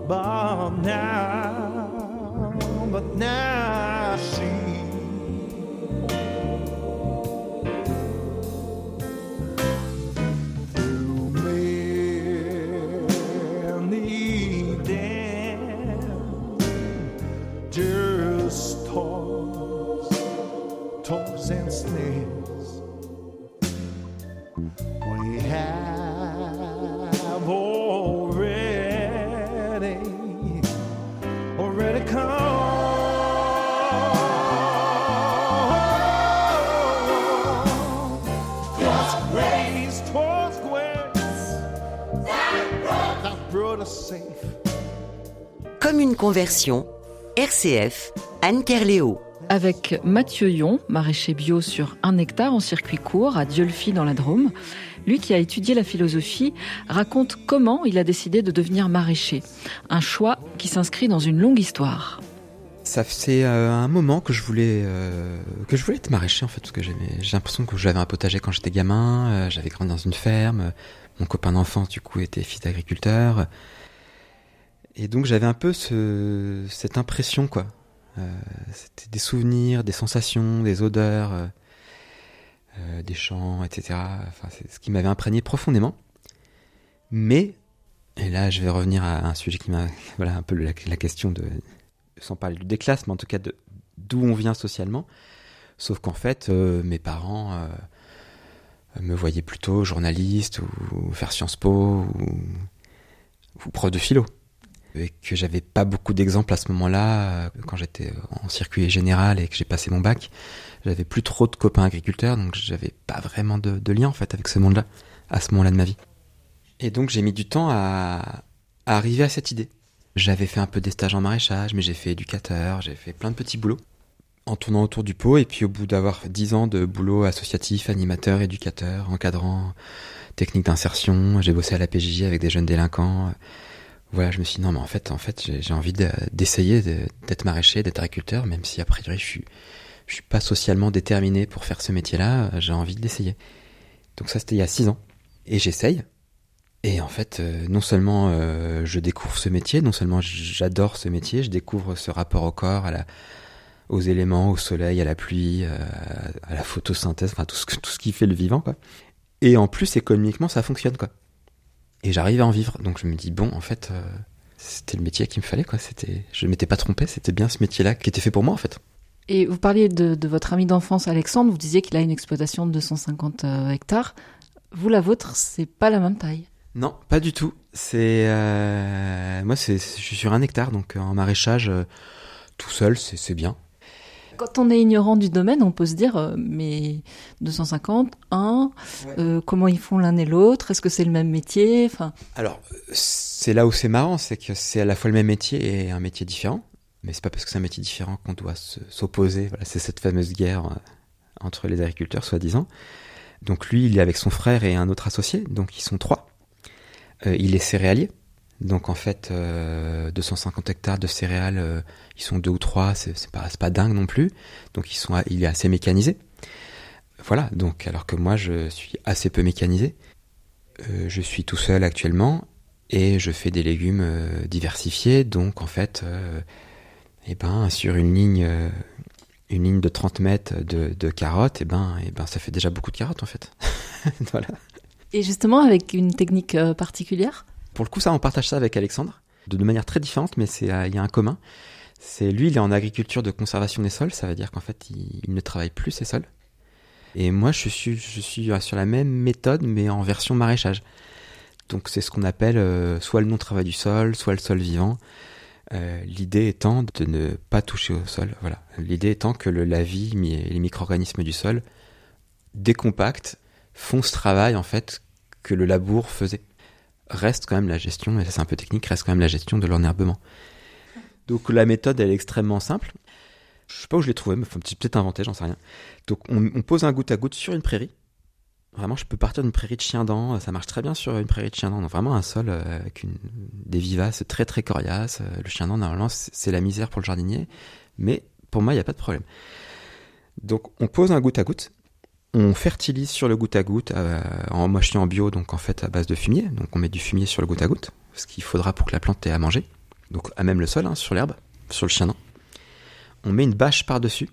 but now, but now I see. Comme une conversion, RCF, Anne Kerléo. Avec Mathieu Yon, maraîcher bio sur un hectare en circuit court à Dieulfi dans la Drôme, lui qui a étudié la philosophie raconte comment il a décidé de devenir maraîcher. Un choix qui s'inscrit dans une longue histoire. Ça fait euh, un moment que je voulais euh, que je voulais être maraîcher en fait parce que j'ai l'impression que j'avais un potager quand j'étais gamin, euh, j'avais grandi dans une ferme, mon copain d'enfance du coup était fils d'agriculteur et donc j'avais un peu ce, cette impression quoi. C'était des souvenirs, des sensations, des odeurs. euh, des champs, etc. Enfin, c'est ce qui m'avait imprégné profondément. Mais, et là je vais revenir à un sujet qui m'a, voilà, un peu la, question de, sans parler du déclasse, mais en tout cas d'où on vient socialement. Sauf qu'en fait, euh, mes parents euh, me voyaient plutôt journaliste ou, faire Sciences Po ou, ou prof de philo et que j'avais pas beaucoup d'exemples à ce moment-là, euh, quand j'étais en circuit général et que j'ai passé mon bac, j'avais plus trop de copains agriculteurs, donc j'avais pas vraiment de, lien en fait avec ce monde-là, à ce moment-là de ma vie. Et donc j'ai mis du temps à, arriver à cette idée. J'avais fait un peu des stages en maraîchage, mais j'ai fait éducateur, j'ai fait plein de petits boulots en tournant autour du pot, et puis au bout d'avoir dix ans de boulot associatif, animateur, éducateur, encadrant, technique d'insertion, j'ai bossé à la PJJ avec des jeunes délinquants, voilà, je me suis dit non, mais en fait, en fait, j'ai envie d'essayer d'être maraîcher, d'être agriculteur, même si a priori je suis, je suis pas socialement déterminé pour faire ce métier-là, j'ai envie d'essayer. Donc ça, c'était il y a six ans. Et j'essaye. Et en fait, euh, non seulement euh, je découvre ce métier, non seulement j'adore ce métier, je découvre ce rapport au corps, à la, aux éléments, au soleil, à la pluie, euh, à la photosynthèse, enfin tout ce, tout ce qui fait le vivant, quoi. Et en plus, économiquement, ça fonctionne, quoi et j'arrive à en vivre. Donc je me dis bon, en fait, euh, c'était le métier qu'il me fallait quoi. C'était, je m'étais pas trompé, c'était bien ce métier-là qui était fait pour moi en fait. Et vous parliez de, de votre ami d'enfance Alexandre, vous disiez qu'il a une exploitation de 250 euh, hectares. Vous la vôtre, c'est pas la même taille. Non, pas du tout. C'est euh... moi, c'est je suis sur un hectare, donc en maraîchage, euh, tout seul, c'est bien quand on est ignorant du domaine, on peut se dire, euh, mais 250, 1, euh, comment ils font l'un et l'autre? Est-ce que c'est le même métier? Enfin... Alors, c'est là où c'est marrant, c'est que c'est à la fois le même métier et un métier différent. Mais c'est pas parce que c'est un métier différent qu'on doit s'opposer. Voilà, c'est cette fameuse guerre euh, entre les agriculteurs, soi-disant. Donc lui, il est avec son frère et un autre associé, donc ils sont trois. il est céréalier. Donc en fait, 250 hectares de céréales ils sont deux ou trois, c'est pas, pas dingue non plus. Donc ils sont, il est assez mécanisé. Voilà, donc alors que moi je suis assez peu mécanisé. Euh, je suis tout seul actuellement et je fais des légumes euh, diversifiés. Donc en fait, euh, eh ben, sur une ligne, une ligne de 30 mètres de, carottes, eh ben, eh ben, ça fait déjà beaucoup de carottes en fait. voilà. Et justement avec une technique particulière Pour le coup, ça, on partage ça avec Alexandre de, manière très différente, mais c'est il y a un commun. C'est lui, il est en agriculture de conservation des sols, ça veut dire qu'en fait, il, ne travaille plus ses sols. Et moi, je suis, suis sur la même méthode, mais en version maraîchage. Donc, c'est ce qu'on appelle euh, soit le non-travail du sol, soit le sol vivant. Euh, l'idée étant de ne pas toucher au sol. Voilà. L'idée étant que la vie et les micro-organismes du sol décompactent, font ce travail en fait que le labour faisait. Reste quand même la gestion, et ça c'est un peu technique, reste quand même la gestion de l'enherbement. Donc la méthode, elle est extrêmement simple. Je sais pas où je l'ai trouvé, mais peut-être inventé, j'en sais rien. Donc on, pose un goutte à goutte sur une prairie. Vraiment, je peux partir d'une prairie de chien dents. Ça marche très bien sur une prairie de chien dents. Donc vraiment un sol euh, avec des vivaces très très coriaces. Euh, le chien dent, normalement, c'est la misère pour le jardinier. Mais pour moi, il n'y a pas de problème. Donc on pose un goutte à goutte. On fertilise sur le goutte à goutte, euh, en moi en bio, donc en fait à base de fumier. Donc on met du fumier sur le goutte à goutte, ce qu'il faudra pour que la plante ait à manger donc à même le sol, hein, sur l'herbe, sur le chiendent. On met une bâche par-dessus.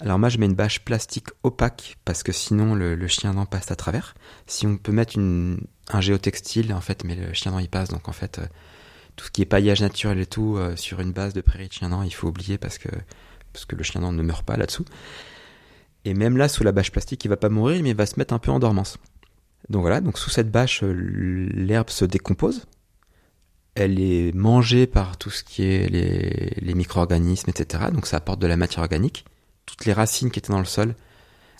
Alors moi je mets une bâche plastique opaque parce que sinon le, chien dent passe à travers. Si on peut mettre une, un géotextile en fait, mais le chien dent il passe donc en fait euh, tout ce qui est paillage naturel et tout euh, sur une base de prairie de chien dent il faut oublier parce que parce que le chien dent ne meurt pas là-dessous. Et même là sous la bâche plastique il va pas mourir mais il va se mettre un peu en dormance. Donc voilà donc sous cette bâche euh, l'herbe se décompose elle est mangée par tout ce qui est les, micro-organismes, etc. Donc ça apporte de la matière organique. Toutes les racines qui étaient dans le sol,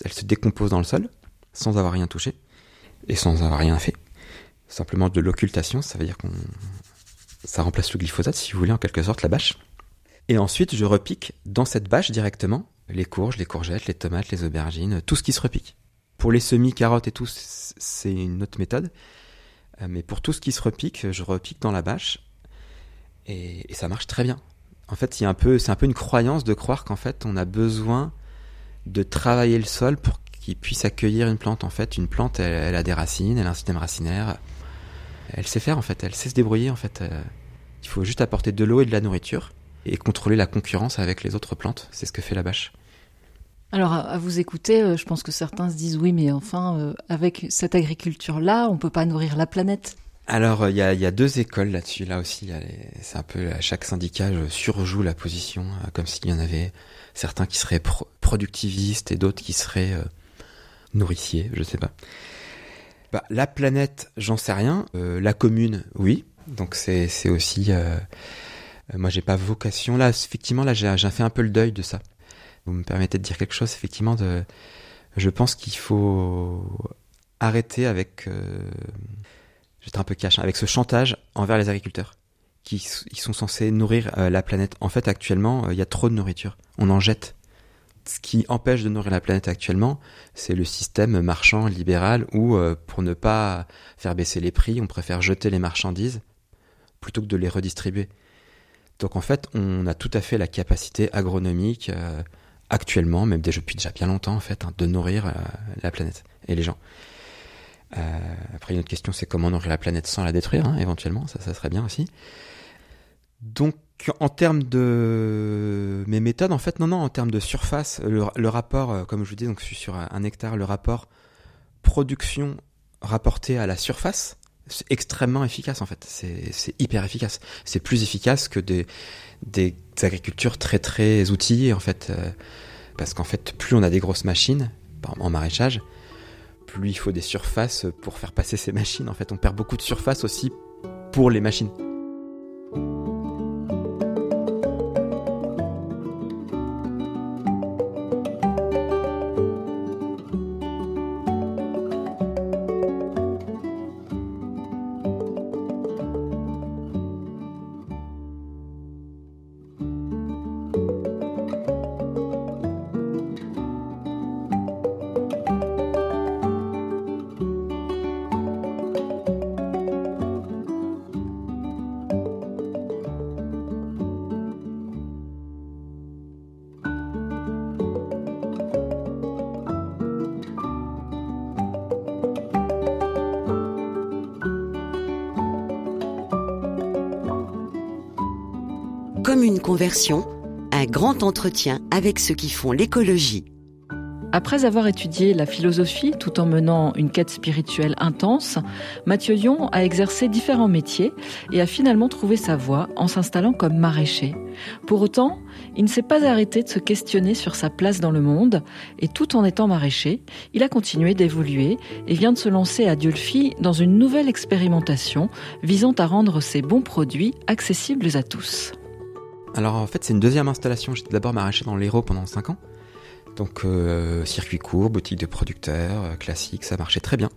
elles se décomposent dans le sol, sans avoir rien touché, et sans avoir rien fait. Simplement de l'occultation, ça veut dire qu'on ça remplace le glyphosate, si vous voulez, en quelque sorte, la bâche. Et ensuite, je repique dans cette bâche directement les courges, les courgettes, les tomates, les aubergines, tout ce qui se repique. Pour les semis, carottes et tout, c'est une autre méthode. Euh, mais pour tout ce qui se repique, je repique dans la bâche et, ça marche très bien. En fait, c'est un peu, c'est un peu une croyance de croire qu'en fait, on a besoin de travailler le sol pour qu'il puisse accueillir une plante. En fait, une plante, elle, a des racines, elle a un système racinaire. Elle sait faire en fait, elle sait se débrouiller en fait. Euh, il faut juste apporter de l'eau et de la nourriture et contrôler la concurrence avec les autres plantes. C'est ce que fait la bâche. Alors à vous écouter, euh, je pense que certains se disent oui, mais enfin, euh, avec cette agriculture-là, on peut pas nourrir la planète. Alors il y a, deux écoles là-dessus. Là aussi, c'est un peu à chaque syndicat surjoue la position, comme s'il y en avait certains qui seraient productivistes et d'autres qui seraient nourriciers, je sais pas. Bah, la planète, j'en sais rien. la commune, oui. Donc c'est aussi euh, moi, j'ai pas vocation. Là, effectivement, là, j'ai fait un peu le deuil de ça. Me permettez de dire quelque chose, effectivement, de, je pense qu'il faut arrêter avec, euh... j'étais un peu cash, avec ce chantage envers les agriculteurs qui ils sont censés nourrir euh, la planète. En fait, actuellement, euh, il y a trop de nourriture. On en jette. Ce qui empêche de nourrir la planète actuellement, c'est le système marchand libéral où, pour ne pas faire baisser les prix, on préfère jeter les marchandises plutôt que de les redistribuer. Donc en fait, on a tout à fait la capacité agronomique actuellement, même depuis déjà bien longtemps en fait, hein, de nourrir euh, la planète et les gens. Euh, après, une autre question, c'est comment nourrir la planète sans la détruire, hein, éventuellement, ça, ça serait bien aussi. Donc, en termes de mes méthodes, en fait, non, non, en termes de surface, le, rapport, comme je vous dis, donc je suis sur un hectare, le rapport production rapporté à la surface, extrêmement efficace en fait. C'est hyper efficace. C'est plus efficace que des, des agricultures très très outillées en fait. Euh, parce qu'en fait, plus on a des grosses machines, en maraîchage, plus il faut des surfaces pour faire passer ces machines. En fait, on perd beaucoup de surface aussi pour les machines. Un grand entretien avec ceux qui font l'écologie. Après avoir étudié la philosophie tout en menant une quête spirituelle intense, Mathieu Yon a exercé différents métiers et a finalement trouvé sa voie en s'installant comme maraîcher. Pour autant, il ne s'est pas arrêté de se questionner sur sa place dans le monde et tout en étant maraîcher, il a continué d'évoluer et vient de se lancer à Diolfi dans une nouvelle expérimentation visant à rendre ses bons produits accessibles à tous. Alors en fait c'est une deuxième installation. J'étais d'abord maraîcher dans l'Hérault pendant 5 ans. Donc euh, circuit court, boutique de producteurs, euh, classique, ça marchait très bien.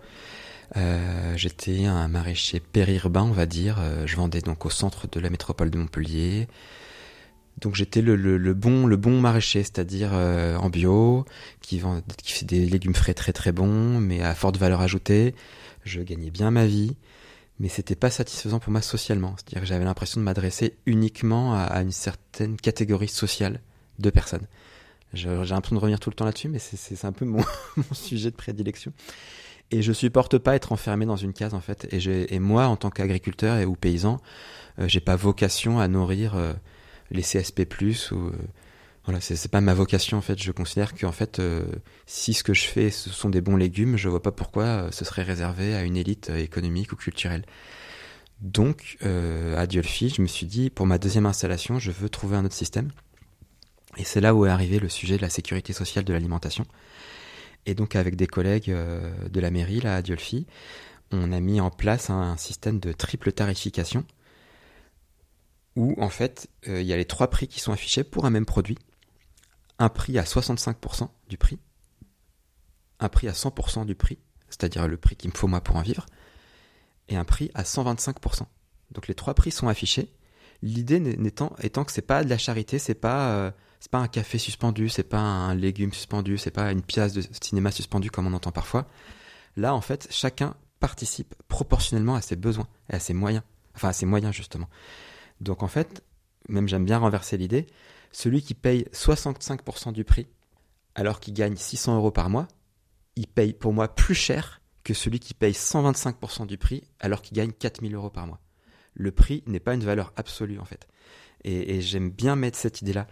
Euh, j'étais un maraîcher périurbain, on va dire. je vendais donc au centre de la métropole de Montpellier. Donc j'étais le, bon le bon maraîcher, c'est-à-dire en bio, qui, vend, qui fait des légumes frais très très bons, mais à forte valeur ajoutée. Je gagnais bien ma vie mais c'était pas satisfaisant pour moi socialement. C'est-à-dire que j'avais l'impression de m'adresser uniquement à, une certaine catégorie sociale de personnes. J'ai l'impression de revenir tout le temps là-dessus, mais c'est un peu mon, sujet de prédilection. Et je supporte pas être enfermé dans une case en fait. Et, moi, en tant qu'agriculteur ou paysan, euh, j'ai pas vocation à nourrir euh, les CSP+ ou euh, voilà, c'est pas ma vocation en fait. Je considère que en fait, euh, si ce que je fais ce sont des bons légumes, je vois pas pourquoi euh, ce serait réservé à une élite euh, économique ou culturelle. Donc, à Diolfi, je me suis dit, pour ma deuxième installation, je veux trouver un autre système. Et c'est là où est arrivé le sujet de la sécurité sociale de l'alimentation. Et donc, avec des collègues de la mairie, là, à Diolfi, on a mis en place un système de triple tarification où, en fait, il y a les trois prix qui sont affichés pour un même produit un prix à 65% du prix, un prix à 100% du prix, c'est-à-dire le prix qu'il me faut moi pour en vivre, et un prix à 125%. Donc les trois prix sont affichés. L'idée n'étant étant que c'est pas de la charité, c'est pas euh, pas un café suspendu, c'est pas un légume suspendu, c'est pas une pièce de cinéma suspendue comme on entend parfois. Là en fait, chacun participe proportionnellement à ses besoins et à ses moyens, enfin à ses moyens justement. Donc en fait, même j'aime bien renverser l'idée, celui qui paye 65% du prix, alors qu'il gagne 600 euros par mois, il paye pour moi plus cher que celui qui paye 125% du prix, alors qu'il gagne 4000 euros par mois. Le prix n'est pas une valeur absolue en fait. Et, j'aime bien mettre cette idée-là.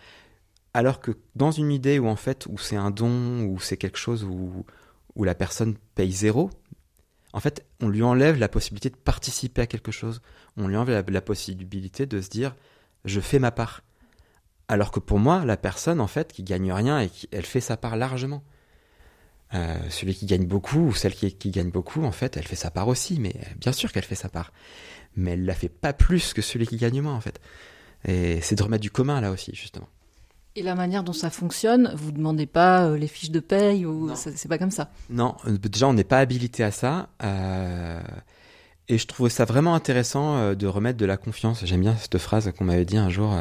Alors que dans une idée où en fait, où c'est un don, où c'est quelque chose où, où la personne paye zéro, en fait, on lui enlève la possibilité de participer à quelque chose. On lui enlève la, possibilité de se dire, je fais ma part. Alors que pour moi, la personne, en fait, qui gagne rien et qui, elle fait sa part largement. Euh, celui qui gagne beaucoup ou celle qui, qui, gagne beaucoup, en fait, elle fait sa part aussi. Mais bien sûr qu'elle fait sa part. Mais elle la fait pas plus que celui qui gagne moins, en fait. Et c'est de remettre du commun là aussi, justement. Et la manière dont ça fonctionne, vous demandez pas euh, les fiches de paye ou c'est pas comme ça? Non, euh, déjà on n'est pas habilité à ça. Euh, et je trouvais ça vraiment intéressant de remettre de la confiance. J'aime bien cette phrase qu'on m'avait dit un jour.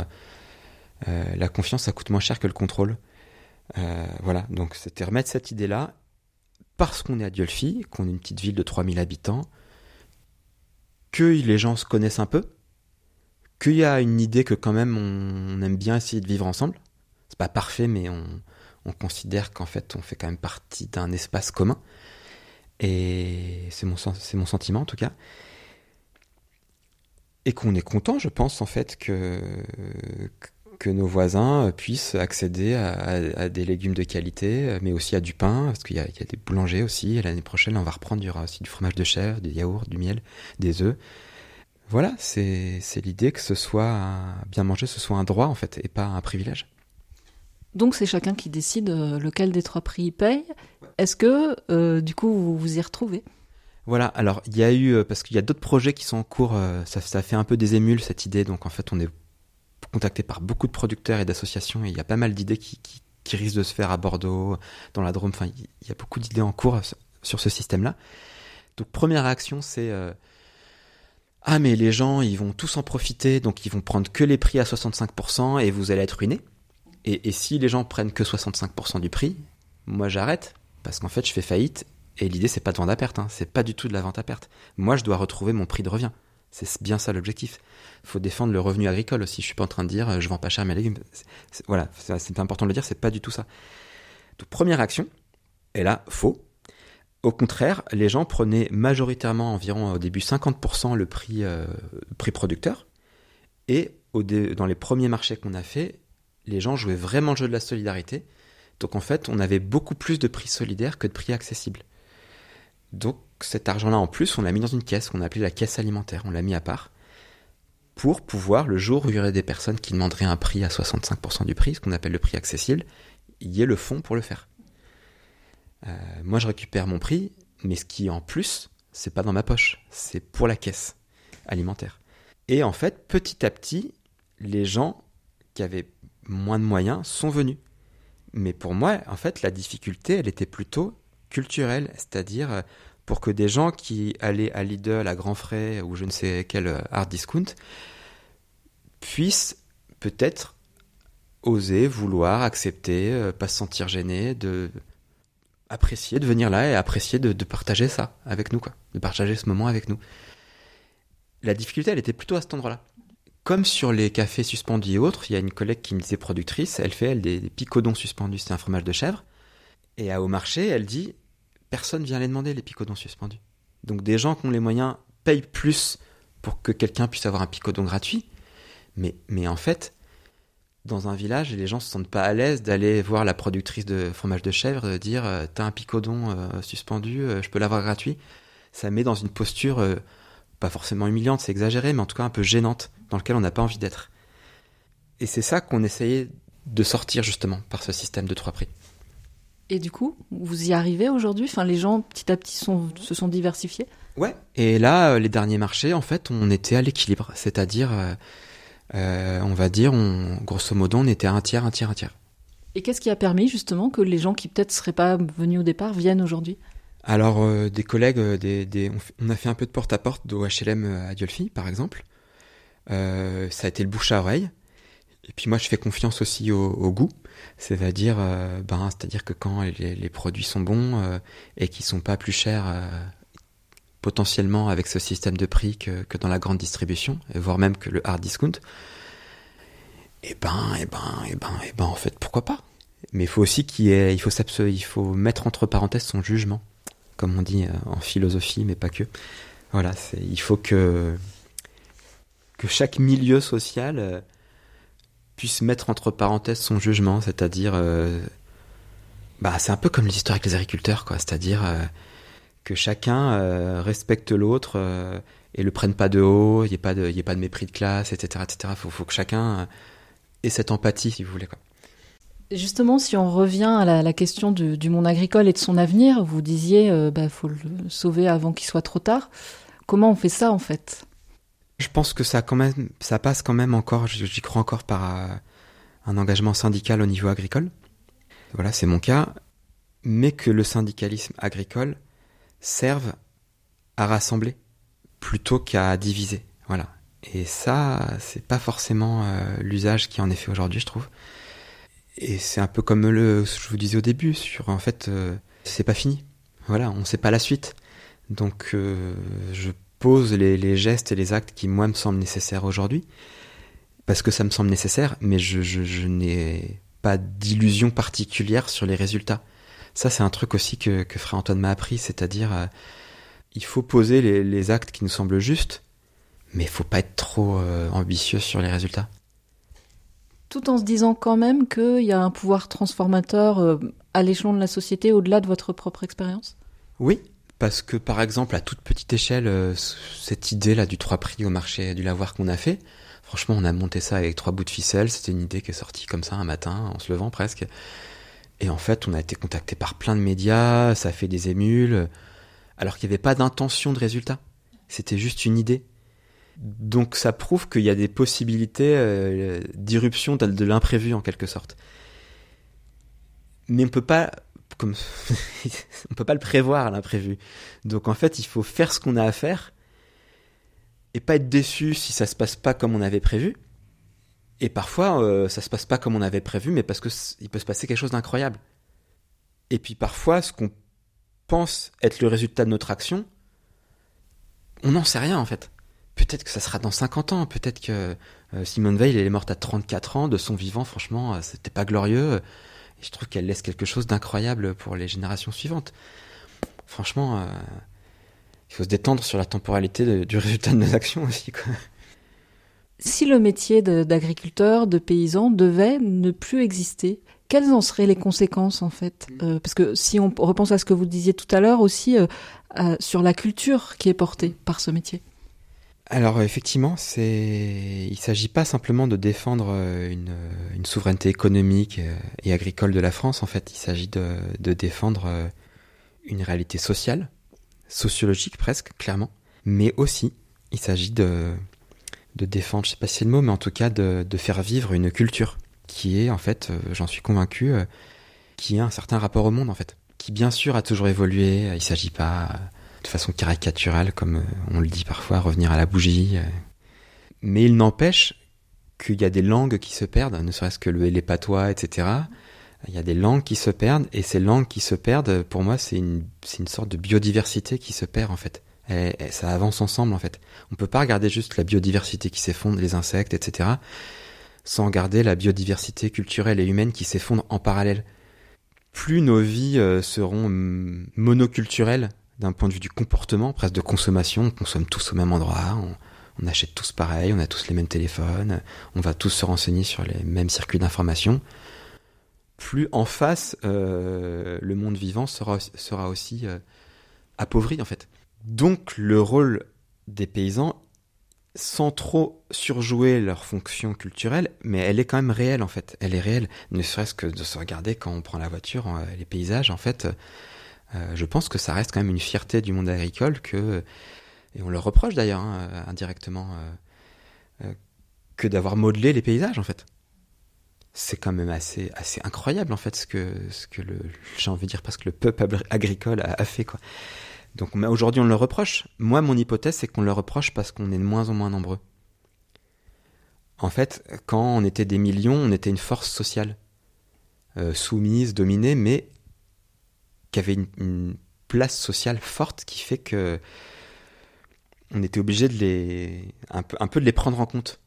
La confiance, ça coûte moins cher que le contrôle. voilà, donc c'était remettre cette idée-là parce qu'on est à Diolfi, qu'on est une petite ville de 3000 habitants, que les gens se connaissent un peu, qu'il y a une idée que quand même on aime bien essayer de vivre ensemble c'est pas parfait, mais on, considère qu'en fait, on fait quand même partie d'un espace commun. Et c'est mon, c'est mon sentiment en tout cas. Et qu'on est content, je pense, en fait, que, que nos voisins puissent accéder à, des légumes de qualité, mais aussi à du pain, parce qu'il y, a des boulangers aussi. Et l'année prochaine, on va reprendre, il y aura aussi du fromage de chèvre, des yaourts, du miel, des œufs. Voilà, c'est l'idée que ce soit bien manger, ce soit un droit, en fait, et pas un privilège. Donc c'est chacun qui décide euh, lequel des trois prix il paye. Est-ce que euh, du coup vous vous y retrouvez? Voilà, alors il y a eu, euh, parce qu'il y a d'autres projets qui sont en cours, ça, ça, fait un peu des émules cette idée, donc en fait on est contacté par beaucoup de producteurs et d'associations et il y a pas mal d'idées qui, risquent de se faire à Bordeaux, dans la Drôme, enfin il y a beaucoup d'idées en cours sur ce système-là. Donc première réaction c'est... ah mais les gens ils vont tous en profiter, donc ils vont prendre que les prix à 65% et vous allez être ruinés. Et, si les gens prennent que 65% du prix, moi j'arrête parce qu'en fait je fais faillite et l'idée c'est pas de vendre à perte, hein. c'est pas du tout de la vente à perte. Moi je dois retrouver mon prix de revient. C'est bien ça l'objectif. Il faut défendre le revenu agricole aussi. Je suis pas en train de dire euh, je vends pas cher mes légumes. voilà, c'est important de le dire, c'est pas du tout ça. Donc première action, et là faux. Au contraire, les gens prenaient majoritairement environ au début 50% le prix, euh, prix producteur. Et dans les premiers marchés qu'on a fait, les gens jouaient vraiment le jeu de la solidarité. Donc en fait, on avait beaucoup plus de prix solidaires que de prix accessibles. Donc cet argent-là en plus, on l'a mis dans une caisse qu'on a appelée la caisse alimentaire. On l'a mis à part pour pouvoir, le jour où il y aurait des personnes qui demanderaient un prix à 65% du prix, ce qu'on appelle le prix accessible, y ait le fonds pour le faire. Euh, moi, je récupère mon prix, mais ce qui est en plus, c'est pas dans ma poche, c'est pour la caisse alimentaire. Et en fait, petit à petit, les gens qui avaient moins de moyens sont venus. Mais pour moi, en fait, la difficulté, elle était plutôt culturelle, c'est-à-dire euh, pour que des gens qui allaient à Lidl, à Grand Frais ou je ne sais quel euh, hard discount puissent peut-être oser, vouloir, accepter, euh, pas se sentir gênés, de apprécier, de venir là et apprécier de, partager ça avec nous, quoi, de partager ce moment avec nous. La difficulté, elle était plutôt à cet endroit-là. Comme sur les cafés suspendus et autres, il y a une collègue qui me disait productrice, elle fait elle des, picodons suspendus, c'est un fromage de chèvre. Et à au marché, elle dit personne vient les demander les picodons suspendus. Donc des gens qui ont les moyens payent plus pour que quelqu'un puisse avoir un picodon gratuit. Mais, mais en fait, dans un village, les gens se sentent pas à l'aise d'aller voir la productrice de fromage de chèvre, dire euh, t'as un picodon euh, suspendu, euh, je peux l'avoir gratuit. Ça met dans une posture pas forcément humiliante, c'est exagéré, mais en tout cas un peu gênante dans lequel on n'a pas envie d'être. Et c'est ça qu'on essayait de sortir justement par ce système de trois prix. Et du coup, vous y arrivez aujourd'hui? Enfin, les gens petit à petit se sont diversifiés? Ouais. Et là, euh, les derniers marchés, en fait, on était à l'équilibre, c'est-à-dire, euh, euh, on va dire, on, grosso modo, on était à un tiers, un tiers, un tiers. Et qu'est-ce qui a permis justement que les gens qui peut-être seraient pas venus au départ viennent aujourd'hui? Alors, des collègues, des, on, a fait un peu de porte-à-porte d'OHLM à Diolfi, par exemple. Euh, ça a été le bouche à oreille. Et puis moi, je fais confiance aussi au, goût, c'est-à-dire, euh, ben, c'est-à-dire que quand les, produits sont bons euh, et qui sont pas plus chers potentiellement avec ce système de prix que, que, dans la grande distribution, voire même que le hard discount, et eh ben, et eh ben, et eh ben, et ben, en fait, pourquoi pas? Mais il faut aussi qu'il faut, mettre entre parenthèses son jugement, comme on dit en philosophie, mais pas que. Voilà, il faut que que chaque milieu social euh, puisse mettre entre parenthèses son jugement, c'est-à-dire, euh, bah, c'est un peu comme l'histoire avec les agriculteurs, quoi, c'est-à-dire euh, que chacun euh, respecte l'autre et le prenne pas de haut, il n'y ait pas de, y pas de mépris de classe, etc., etc. Faut, faut que chacun ait cette empathie, si vous voulez, quoi. Justement, si on revient à la, question du, monde agricole et de son avenir, vous disiez, bah, faut le sauver avant qu'il soit trop tard. Comment on fait ça, en fait? Je pense que ça, quand même, ça passe quand même encore, j'y crois encore par euh, un engagement syndical au niveau agricole. Voilà, c'est mon cas. Mais que le syndicalisme agricole serve à rassembler plutôt qu'à diviser. Voilà. Et ça, c'est pas forcément euh, l'usage qui en est fait aujourd'hui, je trouve. Et c'est un peu comme le, je vous disais au début, sur en fait, euh, c'est pas fini. Voilà, on sait pas la suite. Donc, je pose les, gestes et les actes qui, moi, me semblent nécessaires aujourd'hui, parce que ça me semble nécessaire, mais je, n'ai pas d'illusion particulière sur les résultats. Ça, c'est un truc aussi que, que Frère Antoine m'a appris, c'est-à-dire, euh, il faut poser les, actes qui nous semblent justes, mais il faut pas être trop euh, ambitieux sur les résultats. Tout en se disant quand même qu'il y a un pouvoir transformateur euh, à l'échelon de la société au-delà de votre propre expérience? Oui, parce que par exemple à toute petite échelle, euh, cette idée là du trois prix au marché du lavoir qu'on a fait, franchement on a monté ça avec trois bouts de ficelle, c'était une idée qui est sortie comme ça un matin en se levant presque. Et en fait on a été contacté par plein de médias, ça a fait des émules, alors qu'il n'y avait pas d'intention de résultat, c'était juste une idée. Donc ça prouve qu'il y a des possibilités euh, d'irruption de l'imprévu en quelque sorte. Mais on peut pas comme on peut pas le prévoir l'imprévu. Donc en fait, il faut faire ce qu'on a à faire et pas être déçu si ça se passe pas comme on avait prévu. Et parfois, euh, ça se passe pas comme on avait prévu, mais parce que il peut se passer quelque chose d'incroyable. Et puis parfois, ce qu'on pense être le résultat de notre action, on n'en sait rien en fait. Peut-être que ça sera dans 50 ans, peut-être que euh, Simone Veil est morte à 34 ans de son vivant, franchement, euh, c'était pas glorieux je trouve qu'elle laisse quelque chose d'incroyable pour les générations suivantes. Franchement, euh, il faut se détendre sur la temporalité du résultat de nos actions aussi. Si le métier d'agriculteur, de, paysan devait ne plus exister, quelles en seraient les conséquences en fait? Euh, Parce que si on repense à ce que vous disiez tout à l'heure aussi euh, sur la culture qui est portée par ce métier. Alors effectivement, c'est il s'agit pas simplement de défendre euh, une, souveraineté économique euh, et agricole de la France. En fait, il s'agit de, défendre euh, une réalité sociale, sociologique presque, clairement. Mais aussi, il s'agit de, de défendre, je sais pas si c'est le mot, mais en tout cas de, de faire vivre une culture qui est, en fait, j'en suis convaincu, qui a un certain rapport au monde, en fait, qui bien sûr a toujours évolué. Il s'agit pas de façon caricaturale, comme euh, on le dit parfois, revenir à la bougie. Euh. Mais il n'empêche qu'il y a des langues qui se perdent, ne serait-ce que le, les patois, etc. Il y a des langues qui se perdent, et ces langues qui se perdent, pour moi, c'est une, sorte de biodiversité qui se perd, en fait. Et, ça avance ensemble, en fait. On peut pas regarder juste la biodiversité qui s'effondre, les insectes, etc., sans regarder la biodiversité culturelle et humaine qui s'effondre en parallèle. Plus nos vies euh, seront monoculturelles, d'un point de vue du comportement, presque de consommation. On consomme tous au même endroit, on, achète tous pareil, on a tous les mêmes téléphones, on va tous se renseigner sur les mêmes circuits d'information. Plus en face, euh, le monde vivant sera, aussi euh, appauvri en fait. Donc le rôle des paysans, sans trop surjouer leur fonction culturelle, mais elle est quand même réelle en fait. Elle est réelle, ne serait-ce que de se regarder quand on prend la voiture, euh, les paysages en fait euh, je pense que ça reste quand même une fierté du monde agricole que, et on le reproche d'ailleurs hein, indirectement, euh, euh, que d'avoir modelé les paysages en fait. C'est quand même assez, assez incroyable en fait ce que, ce que le, j'ai envie de dire parce que le peuple agricole a, fait quoi. Donc aujourd'hui on le reproche. Moi mon hypothèse c'est qu'on le reproche parce qu'on est de moins en moins nombreux. En fait, quand on était des millions, on était une force sociale, soumise, dominée, mais qui avait une, place sociale forte qui fait que on était obligé de les un peu, un peu de les prendre en compte.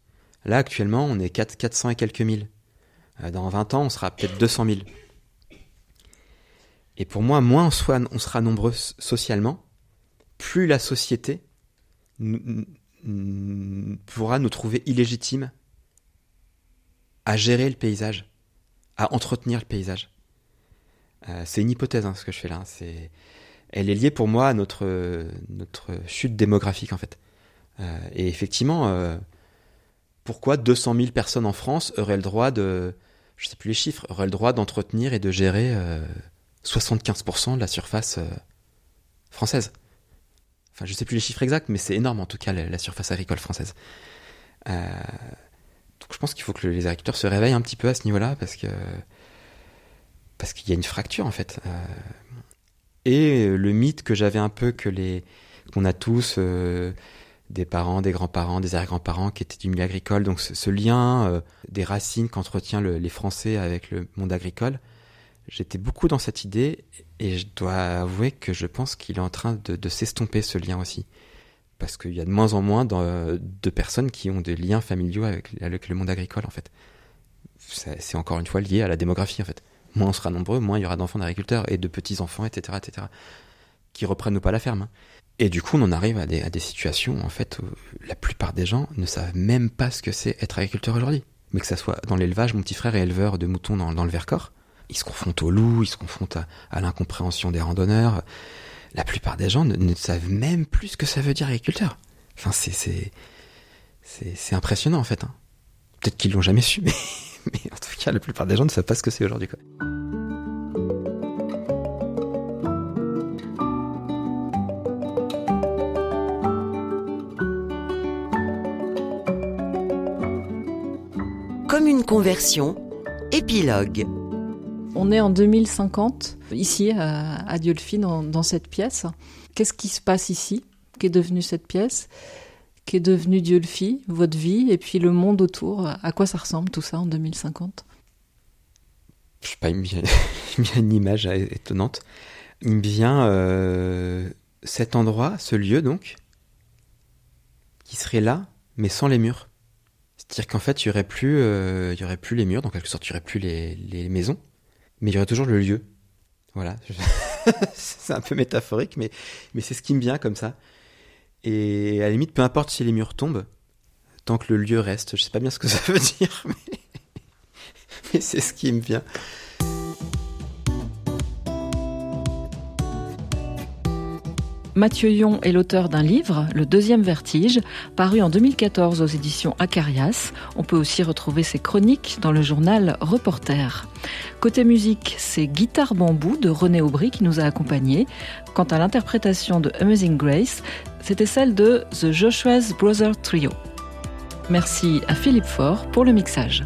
Là actuellement, on est 4, 400 et quelques mille. Euh, dans 20 ans, on sera peut-être 200 000. Et pour moi, moins on, on sera nombreux socialement, plus la société pourra nous trouver illégitimes à gérer le paysage, à entretenir le paysage. Euh, c'est une hypothèse hein, ce que je fais là. C'est, elle est liée pour moi à notre chute démographique en fait. Euh, et effectivement, euh, pourquoi 200 000 personnes en France auraient le droit de, je sais plus les chiffres, auraient le droit d'entretenir et de gérer 75% de la surface française? Enfin, je sais plus les chiffres exacts, mais c'est énorme en tout cas la, surface agricole française. donc, je pense qu'il faut que les agriculteurs se réveillent un petit peu à ce niveau-là parce que parce qu'il y a une fracture en fait. Euh, et le mythe que j'avais un peu que les qu'on a tous euh, des parents, des grands-parents, des arrière-grands-parents qui étaient du milieu agricole, donc ce, lien euh, des racines qu'entretient les Français avec le monde agricole, j'étais beaucoup dans cette idée et je dois avouer que je pense qu'il est en train de, s'estomper ce lien aussi. Parce qu'il y a de moins en moins de, personnes qui ont des liens familiaux avec, avec le monde agricole en fait. C'est encore une fois lié à la démographie en fait moins on sera nombreux, moins il y aura d'enfants d'agriculteurs et de petits-enfants, etc., etc., qui reprennent ou pas la ferme. Hein. Et du coup, on en arrive à des, situations, en fait, où la plupart des gens ne savent même pas ce que c'est être agriculteur aujourd'hui. Mais que ça soit dans l'élevage, mon petit frère est éleveur de moutons dans, le Vercors. Ils se confrontent aux loups, ils se confrontent à, l'incompréhension des randonneurs. La plupart des gens ne, savent même plus ce que ça veut dire agriculteur. Enfin, c'est, c'est, impressionnant, en fait. Hein. Peut-être qu'ils l'ont jamais su, mais mais en tout cas, la plupart des gens ne savent pas ce que c'est aujourd'hui. Comme une conversion, épilogue. On est en 2050, ici à, à dans, dans cette pièce. Qu'est-ce qui se passe ici? Qu'est devenue cette pièce? Qui est devenu Dieu le fit, votre vie, et puis le monde autour. À quoi ça ressemble tout ça en 2050 Je sais pas, il me vient, une image étonnante. Il me vient euh, cet endroit, ce lieu donc, qui serait là, mais sans les murs. C'est-à-dire qu'en fait, il y aurait plus, euh, y aurait plus les murs, dans quelque sorte, il y aurait plus les, les maisons, mais il y aurait toujours le lieu. Voilà, c'est un peu métaphorique, mais, mais c'est ce qui me vient comme ça. Et à la limite, peu importe si les murs tombent, tant que le lieu reste. Je sais pas bien ce que ça veut dire, mais, c'est ce qui me vient. Mathieu Yon est l'auteur d'un livre, Le deuxième vertige, paru en 2014 aux éditions Acarias. On peut aussi retrouver ses chroniques dans le journal Reporter. Côté musique, c'est Guitare Bambou de René Aubry qui nous a accompagnés. Quant à l'interprétation de Amazing Grace, c'était celle de The Joshua's Brother Trio. Merci à Philippe Faure pour le mixage.